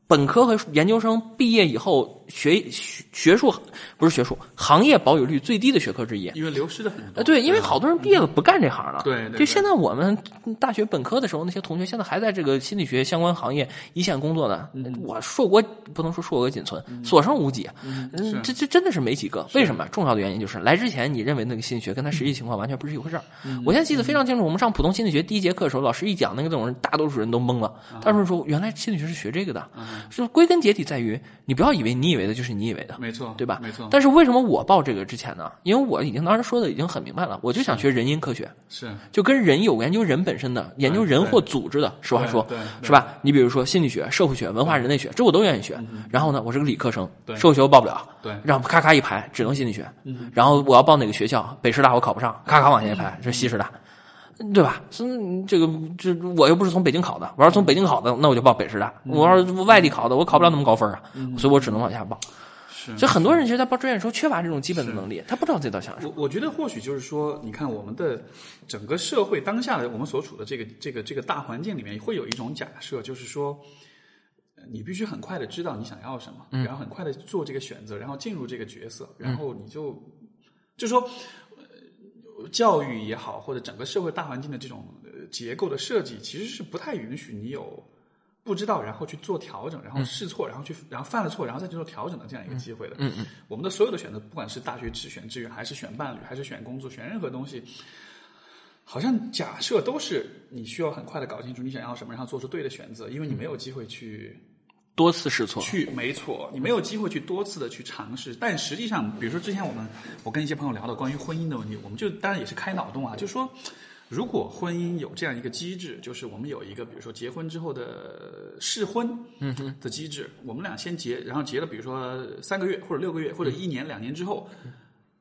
Speaker 2: 本科和研究生毕业以后学学学术不是学术行业保有率最低的学科之一。
Speaker 1: 因为流失的很多。
Speaker 2: 呃，对，因为好多人毕业了不干这行了。
Speaker 1: 对
Speaker 2: 就现在我们大学本科的时候，那些同学现在还在这个心理学相关行业一线工作呢，
Speaker 1: 嗯
Speaker 2: 我硕果不能说硕果仅存，所剩无几。嗯
Speaker 1: 是，
Speaker 2: 这这真的是没几个。为什么？重要的原因就是来之前你认为那个心理学跟他实际情况完全不是一回事儿。
Speaker 1: 嗯
Speaker 2: 我现在记得非常清楚，我们上普通心理学第一节课的时候，老师一讲那个内容，大多数人都懵了。
Speaker 1: 啊
Speaker 2: 他们说，原来心理学是学这个的，是归根结底在于你不要以为你以为的就是你以为的。
Speaker 1: 没错，
Speaker 2: 对吧？
Speaker 1: 没错，
Speaker 2: 但是为什么我报这个之前呢？因为我已经当时说的已经很明白了，我就想学人因科学，
Speaker 1: 是
Speaker 2: 就跟人有研究人本身的、研究人或组织的。实话说是吧？你比如说心理学、社会学、文化人类学，这我都愿意学。然后呢，我是个理科生，
Speaker 1: 对
Speaker 2: 社会学我报不了，
Speaker 1: 对
Speaker 2: 让咔咔一排，只能心理学。然后我要报哪个学校，北师大我考不上，咔咔往前一排，这是西师大。对吧？所以这个这我又不是从北京考的，我要是从北京考的，那我就报北师大；我要是外地考的，我考不了那么高分啊，所以我只能往下报。
Speaker 1: 是。
Speaker 2: 所以很多人其实，在报志愿的时候缺乏这种基本的能力，他不知道自己到底想什么。
Speaker 1: 我我觉得或许就是说，你看我们的整个社会当下的我们所处的这个这个这个大环境里面，会有一种假设，就是说，呃你必须很快的知道你想要什么，然后很快的做这个选择，然后进入这个角色，然后你就就说。呃教育也好，或者整个社会大环境的这种呃结构的设计，其实是不太允许你有不知道，然后去做调整，然后试错，然后去然后犯了错，然后再去做调整的这样一个机会的。
Speaker 2: 嗯嗯，
Speaker 1: 我们的所有的选择，不管是大学只选志愿，还是选伴侣，还是选工作，选任何东西，好像假设都是你需要很快的搞清楚你想要什么，然后做出对的选择，因为你没有机会去
Speaker 2: 多次试错，
Speaker 1: 去，没错，你没有机会去多次的去尝试。但实际上，比如说之前我们我跟一些朋友聊的关于婚姻的问题，我们就当然也是开脑洞啊，就说如果婚姻有这样一个机制，就是我们有一个比如说结婚之后的试婚嗯的机制，我们俩先结，然后结了比如说三个月或者六个月或者一年两年之后，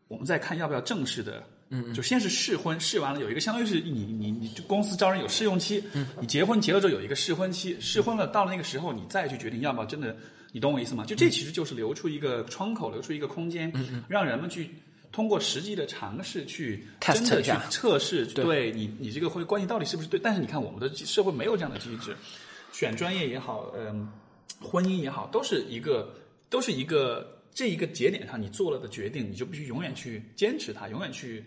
Speaker 1: 我们再看要不要正式的。嗯，就先是试婚，试完了有一个相当于是你你你就公司招人有试用期，嗯。你结婚结了之后有一个试婚期，试婚了到了那个时候你再去决定要不要真的，你懂我意思吗？就这其实就是留出一个窗口，留出一个空间，嗯让人们去通过实际的尝试去真的去测试，对。你你这个婚关系到底是不是对？但是你看我们的社会没有这样的机制，选专业也好，嗯，婚姻也好，都是一个都是一个这一个节点上你做了的决定，你就必须永远去坚持它，永远去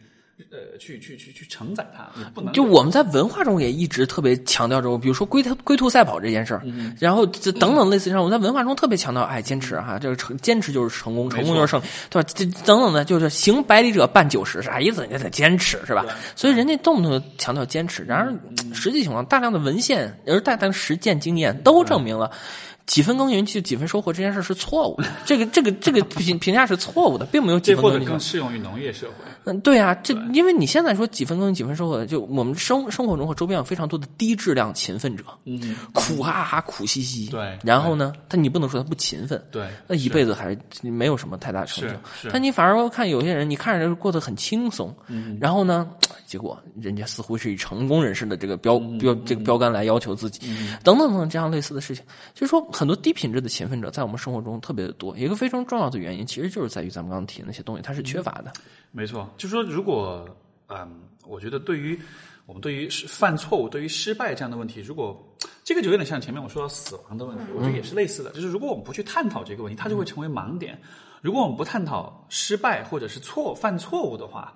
Speaker 1: 呃去去去去承载它，你不能
Speaker 2: 就我们在文化中也一直特别强调这个，比如说龟兔龟兔赛跑这件事儿，然后这等等类似上，我们在文化中特别强调，哎，坚持哈，这个成坚持就是成功，成功就是胜利，对吧？这等等的，就是行百里者半九十，啥意思？你得坚持是吧？所以人家动不动就强调坚持，然而实际情况，大量的文献而大量的实践经验都证明了。几分耕耘就几分收获这件事是错误的，<laughs> 这个这个这个评评价是错误的，并没有几
Speaker 1: 这或者
Speaker 2: 分耕耘
Speaker 1: 更适用于农业社会。
Speaker 2: 嗯，对啊，这因为你现在说几分耕耘几分收获，就我们生生活中和周边有非常多的低质量勤奋者，
Speaker 1: 嗯，
Speaker 2: 苦哈哈苦兮兮，
Speaker 1: 对
Speaker 2: 然后呢，他你不能说他不勤奋，
Speaker 1: 对
Speaker 2: 那一辈子还是没有什么太大成就。是
Speaker 1: 是。
Speaker 2: 但你反而看有些人，你看着过得很轻松，嗯，然后呢，结果人家似乎是以成功人士的这个标标这个标杆来要求自己，等等等等这样类似的事情，就是说很多低品质的勤奋者在我们生活中特别的多，一个非常重要的原因，其实就是在于咱们刚刚提的那些东西，它是缺乏的。
Speaker 1: 没错，就说如果嗯，我觉得对于我们对于失犯错误、对于失败这样的问题，如果这个就有点像前面我说到死亡的问题，我觉得也是类似的。就是如果我们不去探讨这个问题，它就会成为盲点。如果我们不探讨失败或者是错犯错误的话，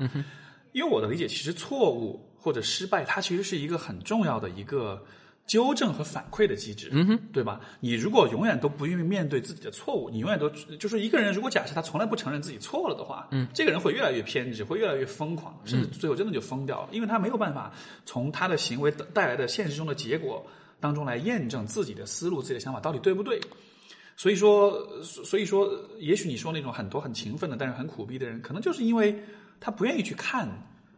Speaker 1: 因为我的理解，其实错误或者失败，它其实是一个很重要的一个纠正和反馈的机制，嗯哼，对吧？你如果永远都不愿意面对自己的错误，你永远都就是一个人，如果假设他从来不承认自己错了的话，嗯，这个人会越来越偏执，会越来越疯狂，甚至最后真的就疯掉了，因为他没有办法从他的行为带来的现实中的结果当中来验证自己的思路、自己的想法到底对不对。所以说，所以说，也许你说那种很多很勤奋的，但是很苦逼的人，可能就是因为他不愿意去看。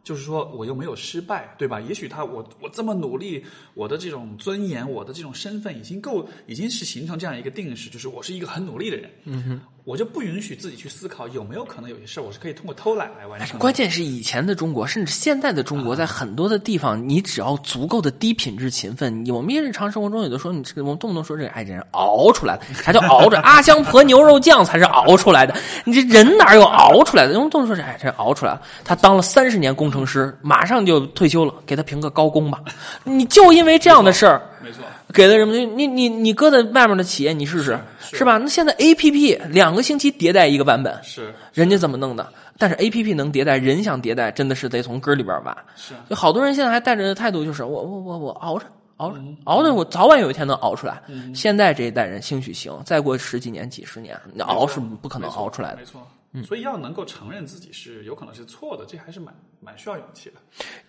Speaker 1: 就是说，我又没有失败，对吧？也许他我我这么努力，我的这种尊严，我的这种身份已经够，已经是形成这样一个定式，就是我是一个很努力的人。
Speaker 2: 嗯哼。
Speaker 1: 我就不允许自己去思考有没有可能有些事儿我是可以通过偷懒来完成。
Speaker 2: 关键是以前的中国，甚至现在的中国，在很多的地方，你只要足够的低品质勤奋，我们日常生活中有的时候，你这个我们动不动说这个，哎，这人熬出来的，啥叫熬着？<laughs> 阿香婆牛肉酱才是熬出来的，你这人哪有熬出来的？我们动不动说这，哎，这熬出来了。他当了三十年工程师，马上就退休了，给他评个高工吧。你就因为这样的事儿。
Speaker 1: 没错，
Speaker 2: 给了什么？你你你搁在外面的企业，你试试，是吧？那现在 A P P 两个星期迭代一个版本，
Speaker 1: 是
Speaker 2: 人家怎么弄的？但是 A P P 能迭代，人想迭代，真的是得从根里边挖。
Speaker 1: 是，
Speaker 2: 就好多人现在还带着态度，就是我我我我熬着熬着熬着，我早晚有一天能熬出来。现在这一代人兴许行，再过十几年、几十年，你熬是不可能熬出来的。
Speaker 1: 没错。所以要能够承认自己是有可能是错的，这还是蛮蛮需要勇气的。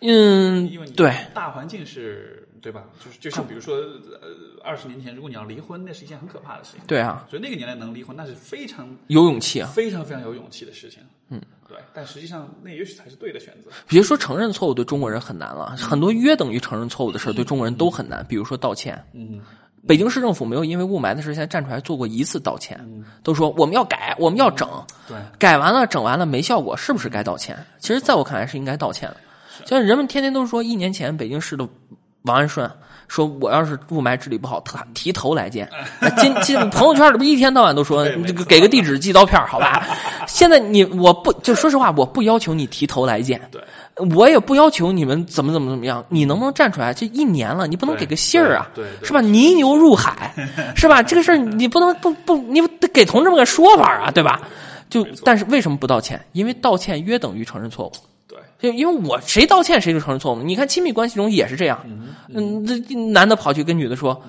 Speaker 2: 嗯，
Speaker 1: 因为
Speaker 2: 对
Speaker 1: 大环境是，对吧？就是就像比如说，呃，二十年前如果你要离婚，那是一件很可怕的事情。
Speaker 2: 对啊，
Speaker 1: 所以那个年代能离婚，那是非常
Speaker 2: 有勇气啊，
Speaker 1: 非常非常有勇气的事情。
Speaker 2: 嗯，
Speaker 1: 对。但实际上，那也许才是对的选择。
Speaker 2: 别说承认错误对中国人很难了，很多约等于承认错误的事儿对中国人都很难。比如说道歉。
Speaker 1: 嗯。
Speaker 2: 北京市政府没有因为雾霾的事现在站出来做过一次道歉，都说我们要改，我们要整，
Speaker 1: 对，
Speaker 2: 改完了整完了没效果，是不是该道歉？其实，在我看来是应该道歉的。像人们天天都说，一年前北京市的王安顺说，我要是雾霾治理不好，他提头来见。今今朋友圈里不一天到晚都说，这个给个地址寄刀片好吧？<laughs> 现在你我不就说实话，我不要求你提头来见。
Speaker 1: 对。
Speaker 2: 我也不要求你们怎么怎么怎么样，你能不能站出来？这一年了，你不能给个信儿啊，是吧？泥牛入海，<laughs> 是吧？这个事儿你不能不不，你得给同志们个说法啊，对吧？就但是为什么不道歉？因为道歉约等于承认错误。
Speaker 1: 对，
Speaker 2: 就因为我谁道歉谁就承认错误。你看亲密关系中也是这样，嗯，这男的跑去跟女的说，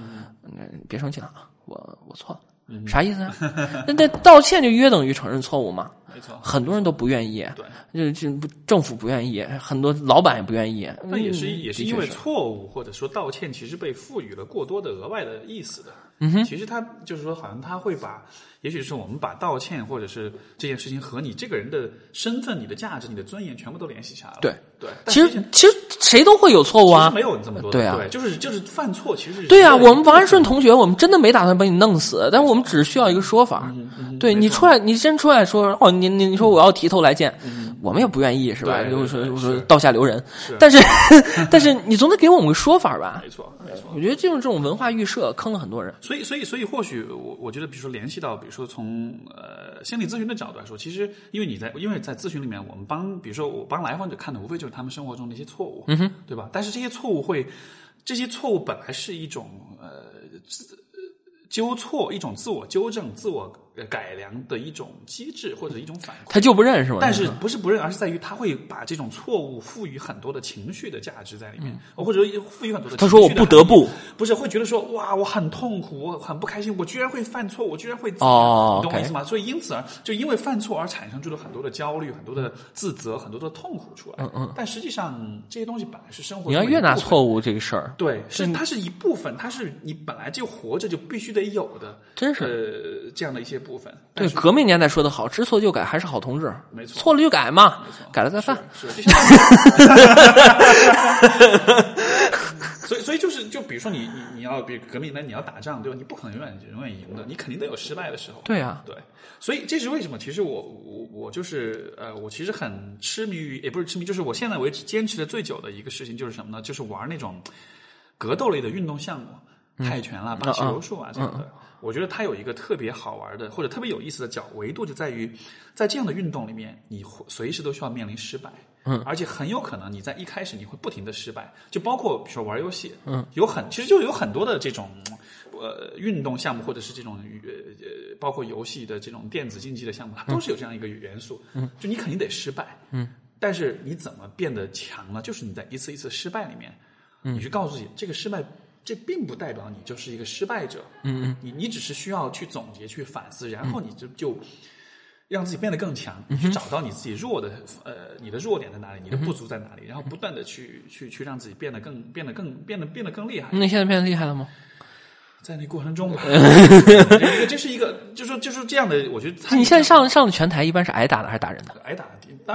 Speaker 2: 嗯别生气了啊，我我错了，啥意思啊？<laughs> 那那道歉就约等于承认错误嘛？
Speaker 1: 没错，
Speaker 2: 很多人都不愿意。
Speaker 1: 对，
Speaker 2: 就就政府不愿意，很多老板也不愿意。
Speaker 1: 那也是也是因为错误，或者说道歉，其实被赋予了过多的额外的意思的。
Speaker 2: 嗯哼，
Speaker 1: 其实他就是说，好像他会把，也许是我们把道歉或者是这件事情和你这个人的身份、你的价值、你的尊严全部都联系起来了。
Speaker 2: 对
Speaker 1: 对，
Speaker 2: 其实其实谁都会有错误啊，
Speaker 1: 没有这么多。
Speaker 2: 对啊，
Speaker 1: 就是就是犯错，其实
Speaker 2: 对啊。我们王安顺同学，我们真的没打算把你弄死，但是我们只需要一个说法。对你出来，你先出来说哦，你你你说我要提头来见，我们也不愿意是吧？就是说说刀下留人，但是 <laughs> 但是你总得给我们个说法吧？
Speaker 1: 没错没错，
Speaker 2: 我觉得这种这种文化预设坑了很多人。
Speaker 1: 所以所以所以或许我我觉得，比如说联系到，比如说从呃心理咨询的角度来说，其实因为你在因为在咨询里面，我们帮比如说我帮来访者看的，无非就是他们生活中的一些错误，
Speaker 2: 嗯哼，
Speaker 1: 对吧？但是这些错误会，这些错误本来是一种呃纠错，一种自我纠正、自我。改良的一种机制或者一种反馈，
Speaker 2: 他就不认是吗？
Speaker 1: 但是不是不认，而是在于他会把这种错误赋予很多的情绪的价值在里面，或者赋予很多的。
Speaker 2: 他说我不得不，
Speaker 1: 不是会觉得说哇，我很痛苦，我很不开心，我居然会犯错，我居然会
Speaker 2: 哦，
Speaker 1: 你懂我意思吗？所以因此而就因为犯错而产生出了很多的焦虑、很多的自责、很多的痛苦出来。
Speaker 2: 嗯嗯。
Speaker 1: 但实际上这些东西本来是生活。
Speaker 2: 你要越拿错误这个事儿，
Speaker 1: 对，是它是一部分，它是你本来就活着就必须得有的，
Speaker 2: 真是
Speaker 1: 呃这样的一些部分。
Speaker 2: 对。革命年代说的好，知错就改还是好同志。
Speaker 1: 没错，
Speaker 2: 错了就改嘛，改了再犯。
Speaker 1: 是，<laughs> 所以，所以就是，就比如说你，你你要比革命呢，你要打仗，对吧？你不可能永远永远赢的，你肯定得有失败的时候。
Speaker 2: 对啊，
Speaker 1: 对。所以这是为什么？其实我我我就是呃，我其实很痴迷于，也不是痴迷，就是我现在为止坚持的最久的一个事情就是什么呢？就是玩那种格斗类的运动项目，泰拳啦、巴西柔术啊这样的。我觉得它有一个特别好玩的或者特别有意思的角维度，就在于在这样的运动里面，你随时都需要面临失败，
Speaker 2: 嗯，
Speaker 1: 而且很有可能你在一开始你会不停的失败，就包括比如说玩游戏，
Speaker 2: 嗯，
Speaker 1: 有很其实就有很多的这种呃运动项目或者是这种呃包括游戏的这种电子竞技的项目，它都是有这样一个元素，
Speaker 2: 嗯，
Speaker 1: 就你肯定得失败，
Speaker 2: 嗯，
Speaker 1: 但是你怎么变得强呢？就是你在一次一次失败里面，你去告诉自己这个失败。这并不代表你就是一个失败者。
Speaker 2: 嗯嗯，
Speaker 1: 你你只是需要去总结、去反思，然后你就就让自己变得更强，你去找到你自己弱的呃你的弱点在哪里，你的不足在哪里，然后不断的去去去让自己变得更变得更变得变得更厉害。
Speaker 2: 那你现在变得厉害了吗？
Speaker 1: 在那过程中吧，<laughs> 这个这是一个，就是就是这样的，我觉得
Speaker 2: 你现在上上的拳台一般是挨打的还是打人的？
Speaker 1: 挨打，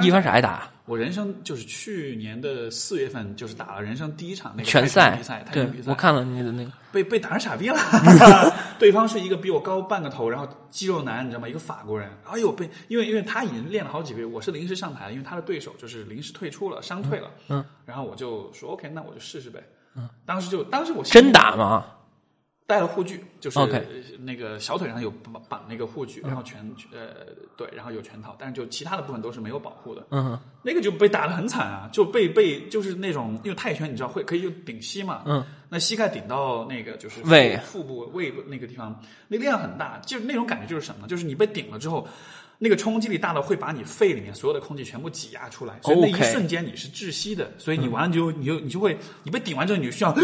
Speaker 2: 一般是挨打。
Speaker 1: 我人生就是去年的四月份，就是打了人生第一场那个
Speaker 2: 拳赛
Speaker 1: 比赛，
Speaker 2: 对
Speaker 1: 比赛，
Speaker 2: 我看了你的那个，
Speaker 1: 被被打成傻逼了。<laughs> 对方是一个比我高半个头，然后肌肉男，你知道吗？一个法国人。哎呦，被因为因为他已经练了好几个月，我是临时上台，因为他的对手就是临时退出了，伤退了。
Speaker 2: 嗯，
Speaker 1: 然后我就说 OK，那我就试试呗。嗯，当时就当时我
Speaker 2: 真打吗？
Speaker 1: 带了护具，就是那个小腿上有绑绑那个护具，然后拳呃对，然后有拳套，但是就其他的部分都是没有保护的。
Speaker 2: 嗯哼，
Speaker 1: 那个就被打得很惨啊，就被被就是那种，因为泰拳你知道会可以用顶膝嘛，
Speaker 2: 嗯，
Speaker 1: 那膝盖顶到那个就是腹
Speaker 2: 胃
Speaker 1: 腹部胃部那个地方，那力量很大，就是那种感觉就是什么？就是你被顶了之后。那个冲击力大到会把你肺里面所有的空气全部挤压出来，所以那一瞬间你是窒息的，所以你完了就你就你就会你被顶完之后你就需要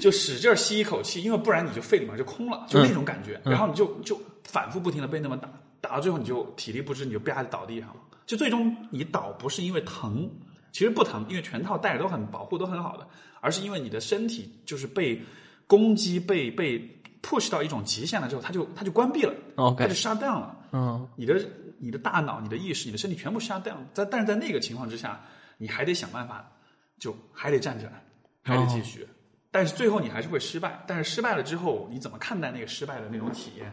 Speaker 1: 就使劲儿吸一口气，因为不然你就肺里面就空了，就那种感觉，然后你就就反复不停的被那么打，打到最后你就体力不支，你就啪就倒地上了，就最终你倒不是因为疼，其实不疼，因为全套戴着都很保护都很好的，而是因为你的身体就是被攻击被被 push 到一种极限了之后，它就它就关闭了它就 shut down 了。
Speaker 2: 嗯
Speaker 1: 你的你的大脑、你的意识、你的身体全部 shut down。在但是在那个情况之下，你还得想办法，就还得站起来，还得继续。但是最后你还是会失败。但是失败了之后，你怎么看待那个失败的那种体验？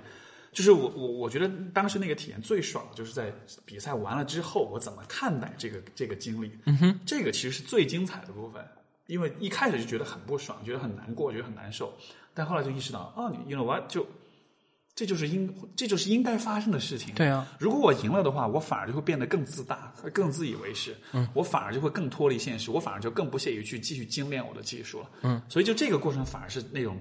Speaker 1: 就是我我我觉得当时那个体验最爽，就是在比赛完了之后，我怎么看待这个这个经历？嗯哼，这个其实是最精彩的部分。因为一开始就觉得很不爽，觉得很难过，觉得很难受，但后来就意识到，哦，你 you know what，就这就是应这就是应该发生的事情。
Speaker 2: 对啊，
Speaker 1: 如果我赢了的话，我反而就会变得更自大，更自以为是。嗯，我反而就会更脱离现实，我反而就更不屑于去继续精炼我的技术了。嗯，所以就这个过程反而是那种。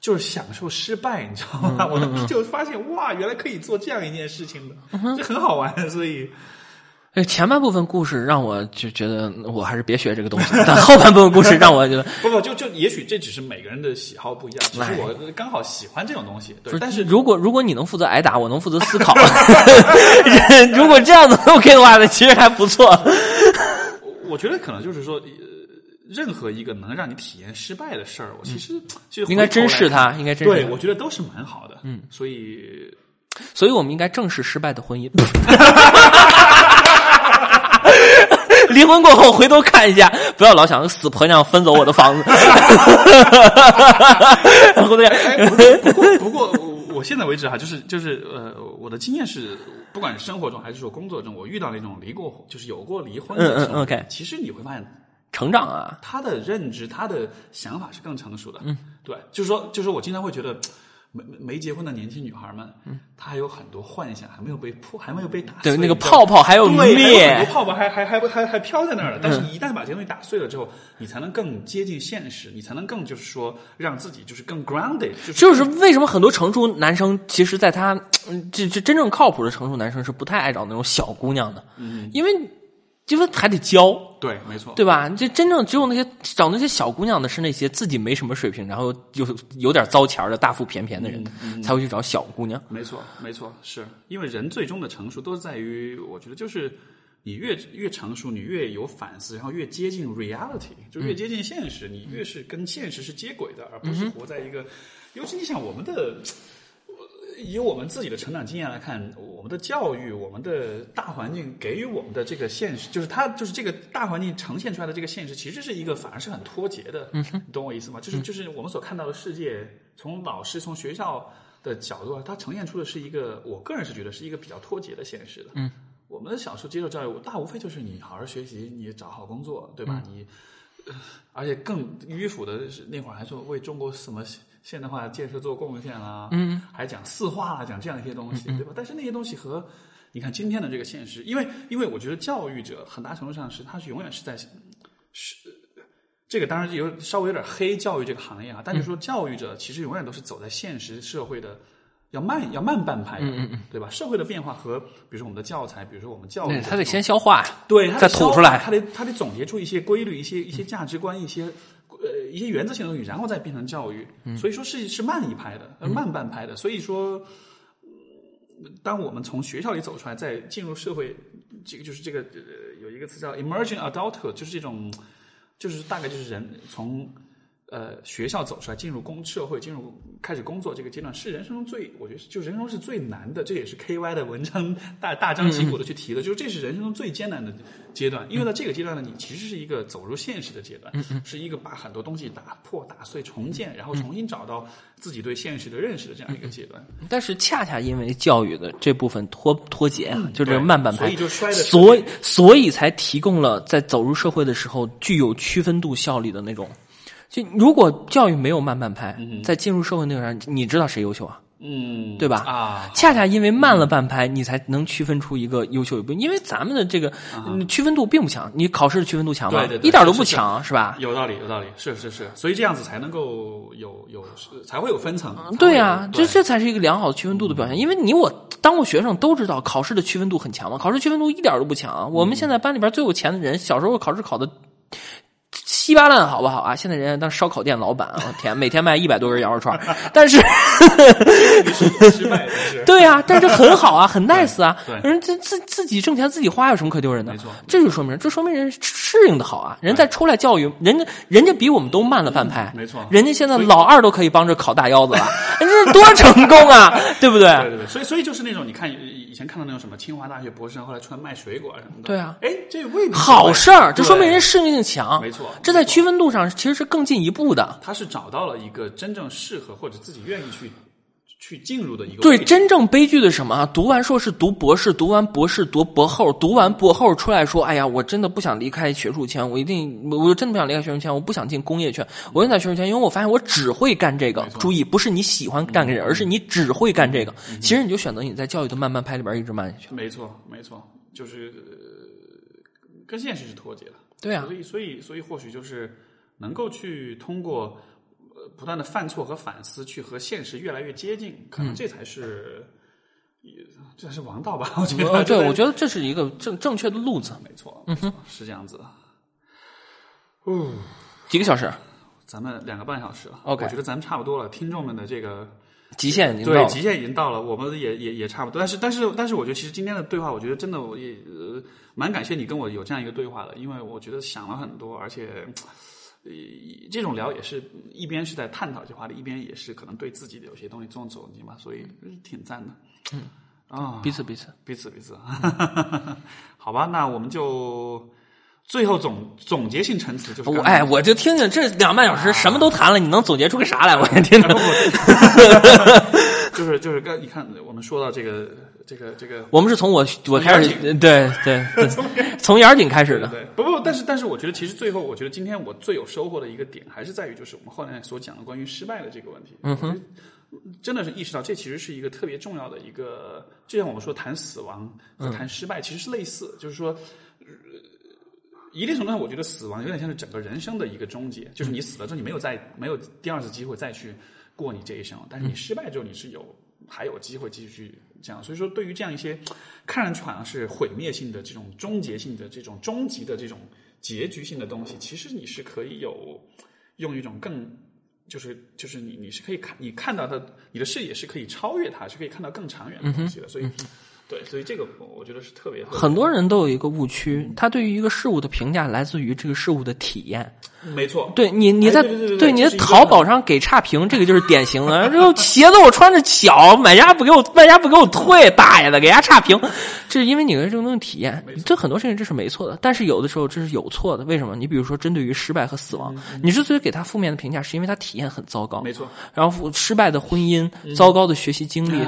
Speaker 1: 就是享受失败，你知道吗？我当时就发现，哇，原来可以做这样一件事情的，这很好玩。所以，
Speaker 2: 呃，前半部分故事让我就觉得我还是别学这个东西，但后半部分故事让我觉得，
Speaker 1: 不不，就就也许这只是每个人的喜好不一样，只是我刚好喜欢这种东西。对，但是
Speaker 2: 如果如果你能负责挨打，我能负责思考，<laughs> 如果这样子 OK 的话，那其实还不错。
Speaker 1: 我觉得可能就是说，呃任何一个能让你体验失败的事儿，我其实就
Speaker 2: 应该珍视它，应该珍视
Speaker 1: 对，我觉得都是蛮好的。嗯，所以
Speaker 2: 所以我们应该正视失败的婚姻。<laughs> 离婚过后回头看一下，不要老想死婆娘分走我的房子。<laughs> 然后这样，
Speaker 1: 哎，不过不过不过，我我现在为止哈，就是就是呃，我的经验是，不管是生活中还是说工作中，我遇到那种离过，就是有过离婚的
Speaker 2: 嗯嗯，OK
Speaker 1: 其实你会发现。
Speaker 2: 成长啊，
Speaker 1: 他的认知、他的想法是更成熟的。嗯，对，就是说，就是说我经常会觉得，没没没结婚的年轻女孩们，嗯，她还有很多幻想，还没有被破，还没有被打碎。
Speaker 2: 对那个泡泡还有
Speaker 1: 很多泡泡还还还还还飘在那儿了。但是，一旦把这些东西打碎了之后，你才能更接近现实，你才能更就是说让自己就是更 grounded，就是
Speaker 2: 就是为什么很多成熟男生，其实在他嗯这这真正靠谱的成熟男生是不太爱找那种小姑娘的，嗯，因为因为还得教，
Speaker 1: 对，没错，
Speaker 2: 对吧？这真正只有那些找那些小姑娘的是那些自己没什么水平，然后有有点糟钱的大腹便便的人，才会去找小姑娘。
Speaker 1: 没错，没错，是因为人最终的成熟都是在于，我觉得就是你越越成熟，你越有反思，然后越接近 reality，就越接近现实，你越是跟现实是接轨的，而不是活在一个。尤其你想我们的。以我们自己的成长经验来看，我们的教育、我们的大环境给予我们的这个现实，就是它就是这个大环境呈现出来的这个现实，其实是一个反而是很脱节的。你懂我意思吗？就是就是我们所看到的世界，从老师从学校的角度，它呈现出的是一个，我个人是觉得是一个比较脱节的现实的。嗯，我们小时候接受教育，大无非就是你好好学习，你找好工作，对吧？你。呃而且更迂腐的是，那会儿还说为中国什么现代化建设做贡献啦，嗯，还讲四化啦，讲这样一些东西，对吧？但是那些东西和你看今天的这个现实，因为因为我觉得教育者很大程度上是他是永远是在是这个当然有稍微有点黑教育这个行业啊，但是说教育者其实永远都是走在现实社会的。要慢，要慢半拍的，
Speaker 2: 嗯嗯嗯
Speaker 1: 对吧？社会的变化和，比如说我们的教材，比如说我们教育
Speaker 2: 他得先消化，
Speaker 1: 对，它
Speaker 2: 再
Speaker 1: 得
Speaker 2: 吐出来
Speaker 1: 他得他得总结出一些规律、一些一些价值观、一些呃一些原则性的东西，然后再变成教育。所以说是是慢一拍的，呃慢半拍的。所以说，嗯当我们从学校里走出来，再进入社会，这个就是这个呃有一个词叫 emerging adulthood，就是这种，就是大概就是人从。呃，学校走出来，进入工社会，进入开始工作这个阶段，是人生中最，我觉得是就人生中是最难的。这也是 K Y 的文章大大张旗鼓的去提的，就是这是人生中最艰难的阶段。因为在这个阶段呢，你其实是一个走入现实的阶段，是一个把很多东西打破、打碎、重建，然后重新找到自己对现实的认识的这样一个阶段。
Speaker 2: 但是恰恰因为教育的这部分脱脱节啊，就这个慢半拍，
Speaker 1: 所以就摔的
Speaker 2: 所以所以才提供了在走入社会的时候具有区分度效力的那种。就如果教育没有慢半拍，在进入社会那个上，你知道谁优秀啊？
Speaker 1: 嗯，
Speaker 2: 对吧？
Speaker 1: 啊，
Speaker 2: 恰恰因为慢了半拍，你才能区分出一个优秀与不。因为咱们的这个嗯区分度并不强，你考试的区分度强吗？
Speaker 1: 对对对
Speaker 2: 一点都不强，是吧？
Speaker 1: 有道理，有道理，是是是，所以这样子才能够有有才会有分层。
Speaker 2: 对呀、
Speaker 1: 才会有
Speaker 2: 这这才是一个良好的区分度的表现。因为你我当过学生都知道，考试的区分度很强嘛，考试区分度一点都不强。我们现在班里边最有钱的人，小时候考试考的稀巴烂，好不好啊？现在人家当烧烤店老板，<laughs> 啊天，每天卖一百多根羊肉串，<laughs> 但是。
Speaker 1: 对失败的是。
Speaker 2: 对呀、但是很好啊，<laughs> 很 nice 啊。人自自自己挣钱自己花，有什么可丢人的？
Speaker 1: 没错
Speaker 2: 这就说明这说明人适应的好啊。人再出来教育，人家人家比我们都慢了半拍。
Speaker 1: 没错
Speaker 2: 人家现在老二都可以帮着烤大腰子了，人家多成功啊，对不对？
Speaker 1: 对对对，所以所以就是那种你看以以前看到那种什么清华大学博士生后来出来卖水果啊什么的，
Speaker 2: 对啊，
Speaker 1: 哎，这未必
Speaker 2: 好事儿，这说明人适应性强。
Speaker 1: 没错
Speaker 2: 这在区分度上其实是更进一步的。
Speaker 1: 他是找到了一个真正适合或者自己愿意去去进入的一个
Speaker 2: 对，真正悲剧的是什么啊？读完硕士，读博士，读完博士，读博后，读完博后出来说：“哎呀，我真的不想离开学术圈，我一定，我我真的不想离开学术圈，我不想进工业圈，我就在学术圈，因为我发现我只会干这个。注意，不是你喜欢干这个，而是你只会干这个。其实你就选择你在教育的慢慢拍里边一直慢下去。
Speaker 1: 没错没错，就是、呃跟现实是脱节的。
Speaker 2: 对啊
Speaker 1: 所以所以所以或许就是能够去通过呃不断的犯错和反思，去和现实越来越接近，可
Speaker 2: 嗯
Speaker 1: 能这才是。也这才是王道吧？<laughs> 我觉得，
Speaker 2: 呃对，我觉得这是一个正正确的路子。
Speaker 1: 没错，嗯哼，是这样子的。哦，
Speaker 2: 几个小时，
Speaker 1: 咱们两个半小时了
Speaker 2: OK
Speaker 1: 我觉得咱们差不多了。听众们的这个
Speaker 2: 极限已经到了。
Speaker 1: 对极限已经到了，我们也也也差不多。但是但是但是，我觉得其实今天的对话，我觉得真的我也呃蛮感谢你跟我有这样一个对话的，因为我觉得想了很多，而且。呃，这种聊也是一边是在探讨这些话题，一边也是可能对自己的有些东西做总结嘛，所以挺赞的。嗯啊，
Speaker 2: 彼此彼此，
Speaker 1: 彼此 <laughs> 彼此，<laughs> 好吧，那我们就最后总总结性陈词就是
Speaker 2: 哎，我就听听这两个半小时什么都谈了，你能总结出个啥来？我也听听。<laughs>
Speaker 1: 就是就是刚你看我们说到这个这个这个
Speaker 2: 我们是从我我开始，对对对，<laughs> 从眼儿顶开始的。
Speaker 1: 对，不不，但是但是我觉得其实最后我觉得今天我最有收获的一个点还是在于就是我们后来所讲的关于失败的这个问题，嗯哼，真的是意识到这其实是一个特别重要的一个，就像我们说谈死亡和谈失败其实是类似，就是说。呃一定程度上，我觉得死亡有点像是整个人生的一个终结，就是你死了之后，你没有再没有第二次机会再去过你这一生，但是你失败之后，你是有还有机会继续这样。所以说，对于这样一些看上去好像是毁灭性的这种终结性的这种终极的这种结局性的东西，其实你是可以有用一种更就是就是你你是可以看你看到的，你的视野是可以超越它，是可以看到更长远的东西的。所以，对，所以这个我觉得是特别
Speaker 2: 很多人都有一个误区，他对于一个事物的评价来自于这个事物的体验。
Speaker 1: 没错，
Speaker 2: 对你，你在
Speaker 1: 哎对
Speaker 2: 你的
Speaker 1: 这是一个
Speaker 2: 淘宝上给差评，这个就是典型的。<laughs> 这个鞋子我穿着小，买家不给我，卖家不给我退，大爷的，给人家差评，这是因为你的这种东西体验。这很多事情这是没错的，但是有的时候这是有错的。为什么？你比如说，针对于失败和死亡，你之所以给他负面的评价，是因为他体验很糟糕。
Speaker 1: 没错，
Speaker 2: 然后失败的婚姻、糟糕的学习经历，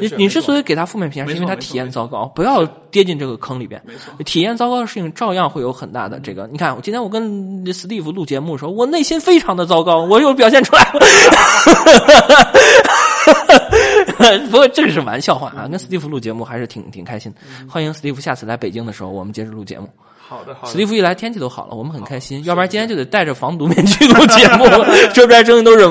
Speaker 2: 你你之所以给他负面评价，是因为他
Speaker 1: 没错
Speaker 2: 体验糟糕，不要跌进这个坑里边。
Speaker 1: 没错
Speaker 2: 体验糟糕的事情照样会有很大的这个。你看，我今天我跟 Steve 录节目的时候，我内心非常的糟糕，我又表现出来了。<laughs> 不过这个是玩笑话啊，跟 Steve 录节目还是挺挺开心的。欢迎 Steve 下次来北京的时候，我们接着录节目。
Speaker 1: 好的好的。
Speaker 2: 史蒂夫一来，天气都好了，我们很开心。要不然今天就得戴着防毒面具录节目，说出来声音都是。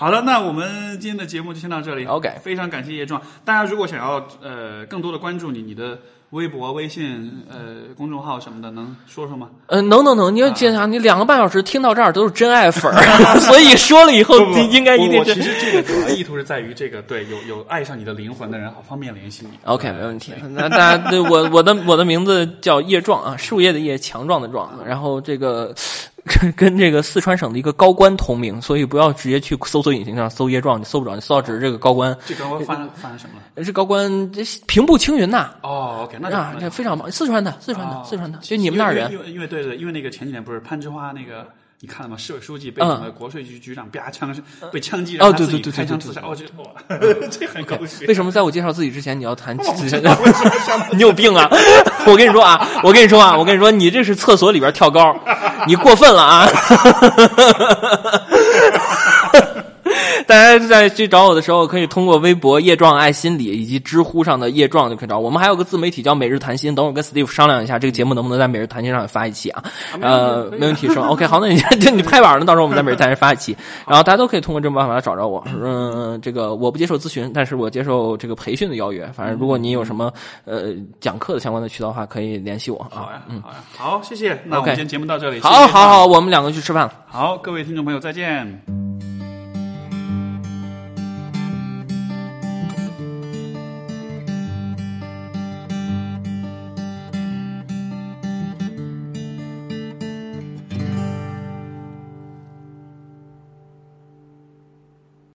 Speaker 1: 好的，那我们今天的节目就先到这里。
Speaker 2: OK
Speaker 1: 非常感谢叶壮。大家如果想要呃更多的关注你，你的微博、微信、呃公众号什么的，能说说吗？
Speaker 2: 呃，能能能，你要记想，你两个半小时听到这儿都是真爱粉儿，<laughs> 所以说了以后应该一定
Speaker 1: 其实这个主要意图是在于这个，对，有有爱上你的灵魂的人，好方便联系你。<laughs>
Speaker 2: OK，没问题。那大家对我我的我的名字叫叶壮啊，树叶的叶，强壮的壮。然后这个跟 <laughs> 跟这个四川省的一个高官同名，所以不要直接去搜索引擎上搜叶壮，你搜不着，你搜到只是这个高官。
Speaker 1: 这高官犯了犯了什么了？
Speaker 2: 这高官这平步青云呐
Speaker 1: 哦，OK，那
Speaker 2: 这非常棒，四川的，四川的，
Speaker 1: 哦
Speaker 2: 四川的，就你们那儿人
Speaker 1: 因为因为因为对对，因为那个前几年不是攀枝花那个。你看了吗？市委书记被
Speaker 2: 嗯
Speaker 1: 什么国税局局长啪枪被枪击，
Speaker 2: 哦
Speaker 1: 然后自己
Speaker 2: 对对对对对
Speaker 1: 开枪自杀。我觉得哇，<laughs> 这很狗血。
Speaker 2: 为什么在我介绍自己之前你要谈？<laughs> 你有病啊！我跟你说啊，我跟你说啊，我跟你说，你这是厕所里边跳高，你过分了啊！<laughs> 大家在去找我的时候，可以通过微博“叶壮爱心理”以及知乎上的“叶壮”就可以找我。我们还有个自媒体叫“每日谈心”，等会儿跟 Steve 商量一下，这个节目能不能在“每日谈心”上发一期啊？呃，没问题是吧？OK，好，那你就你拍板了，到时候我们在“每日谈心”发一期，<laughs> 然后大家都可以通过这种办法来找着我。嗯，这个我不接受咨询，但是我接受这个培训的邀约。反正如果你有什么呃讲课的相关的渠道的话，可以联系我啊。
Speaker 1: 好呀，嗯好呀，好，谢谢。那我们今天节目到这里。
Speaker 2: 好好好，我们两个去吃饭了。
Speaker 1: 好，各位听众朋友，再见。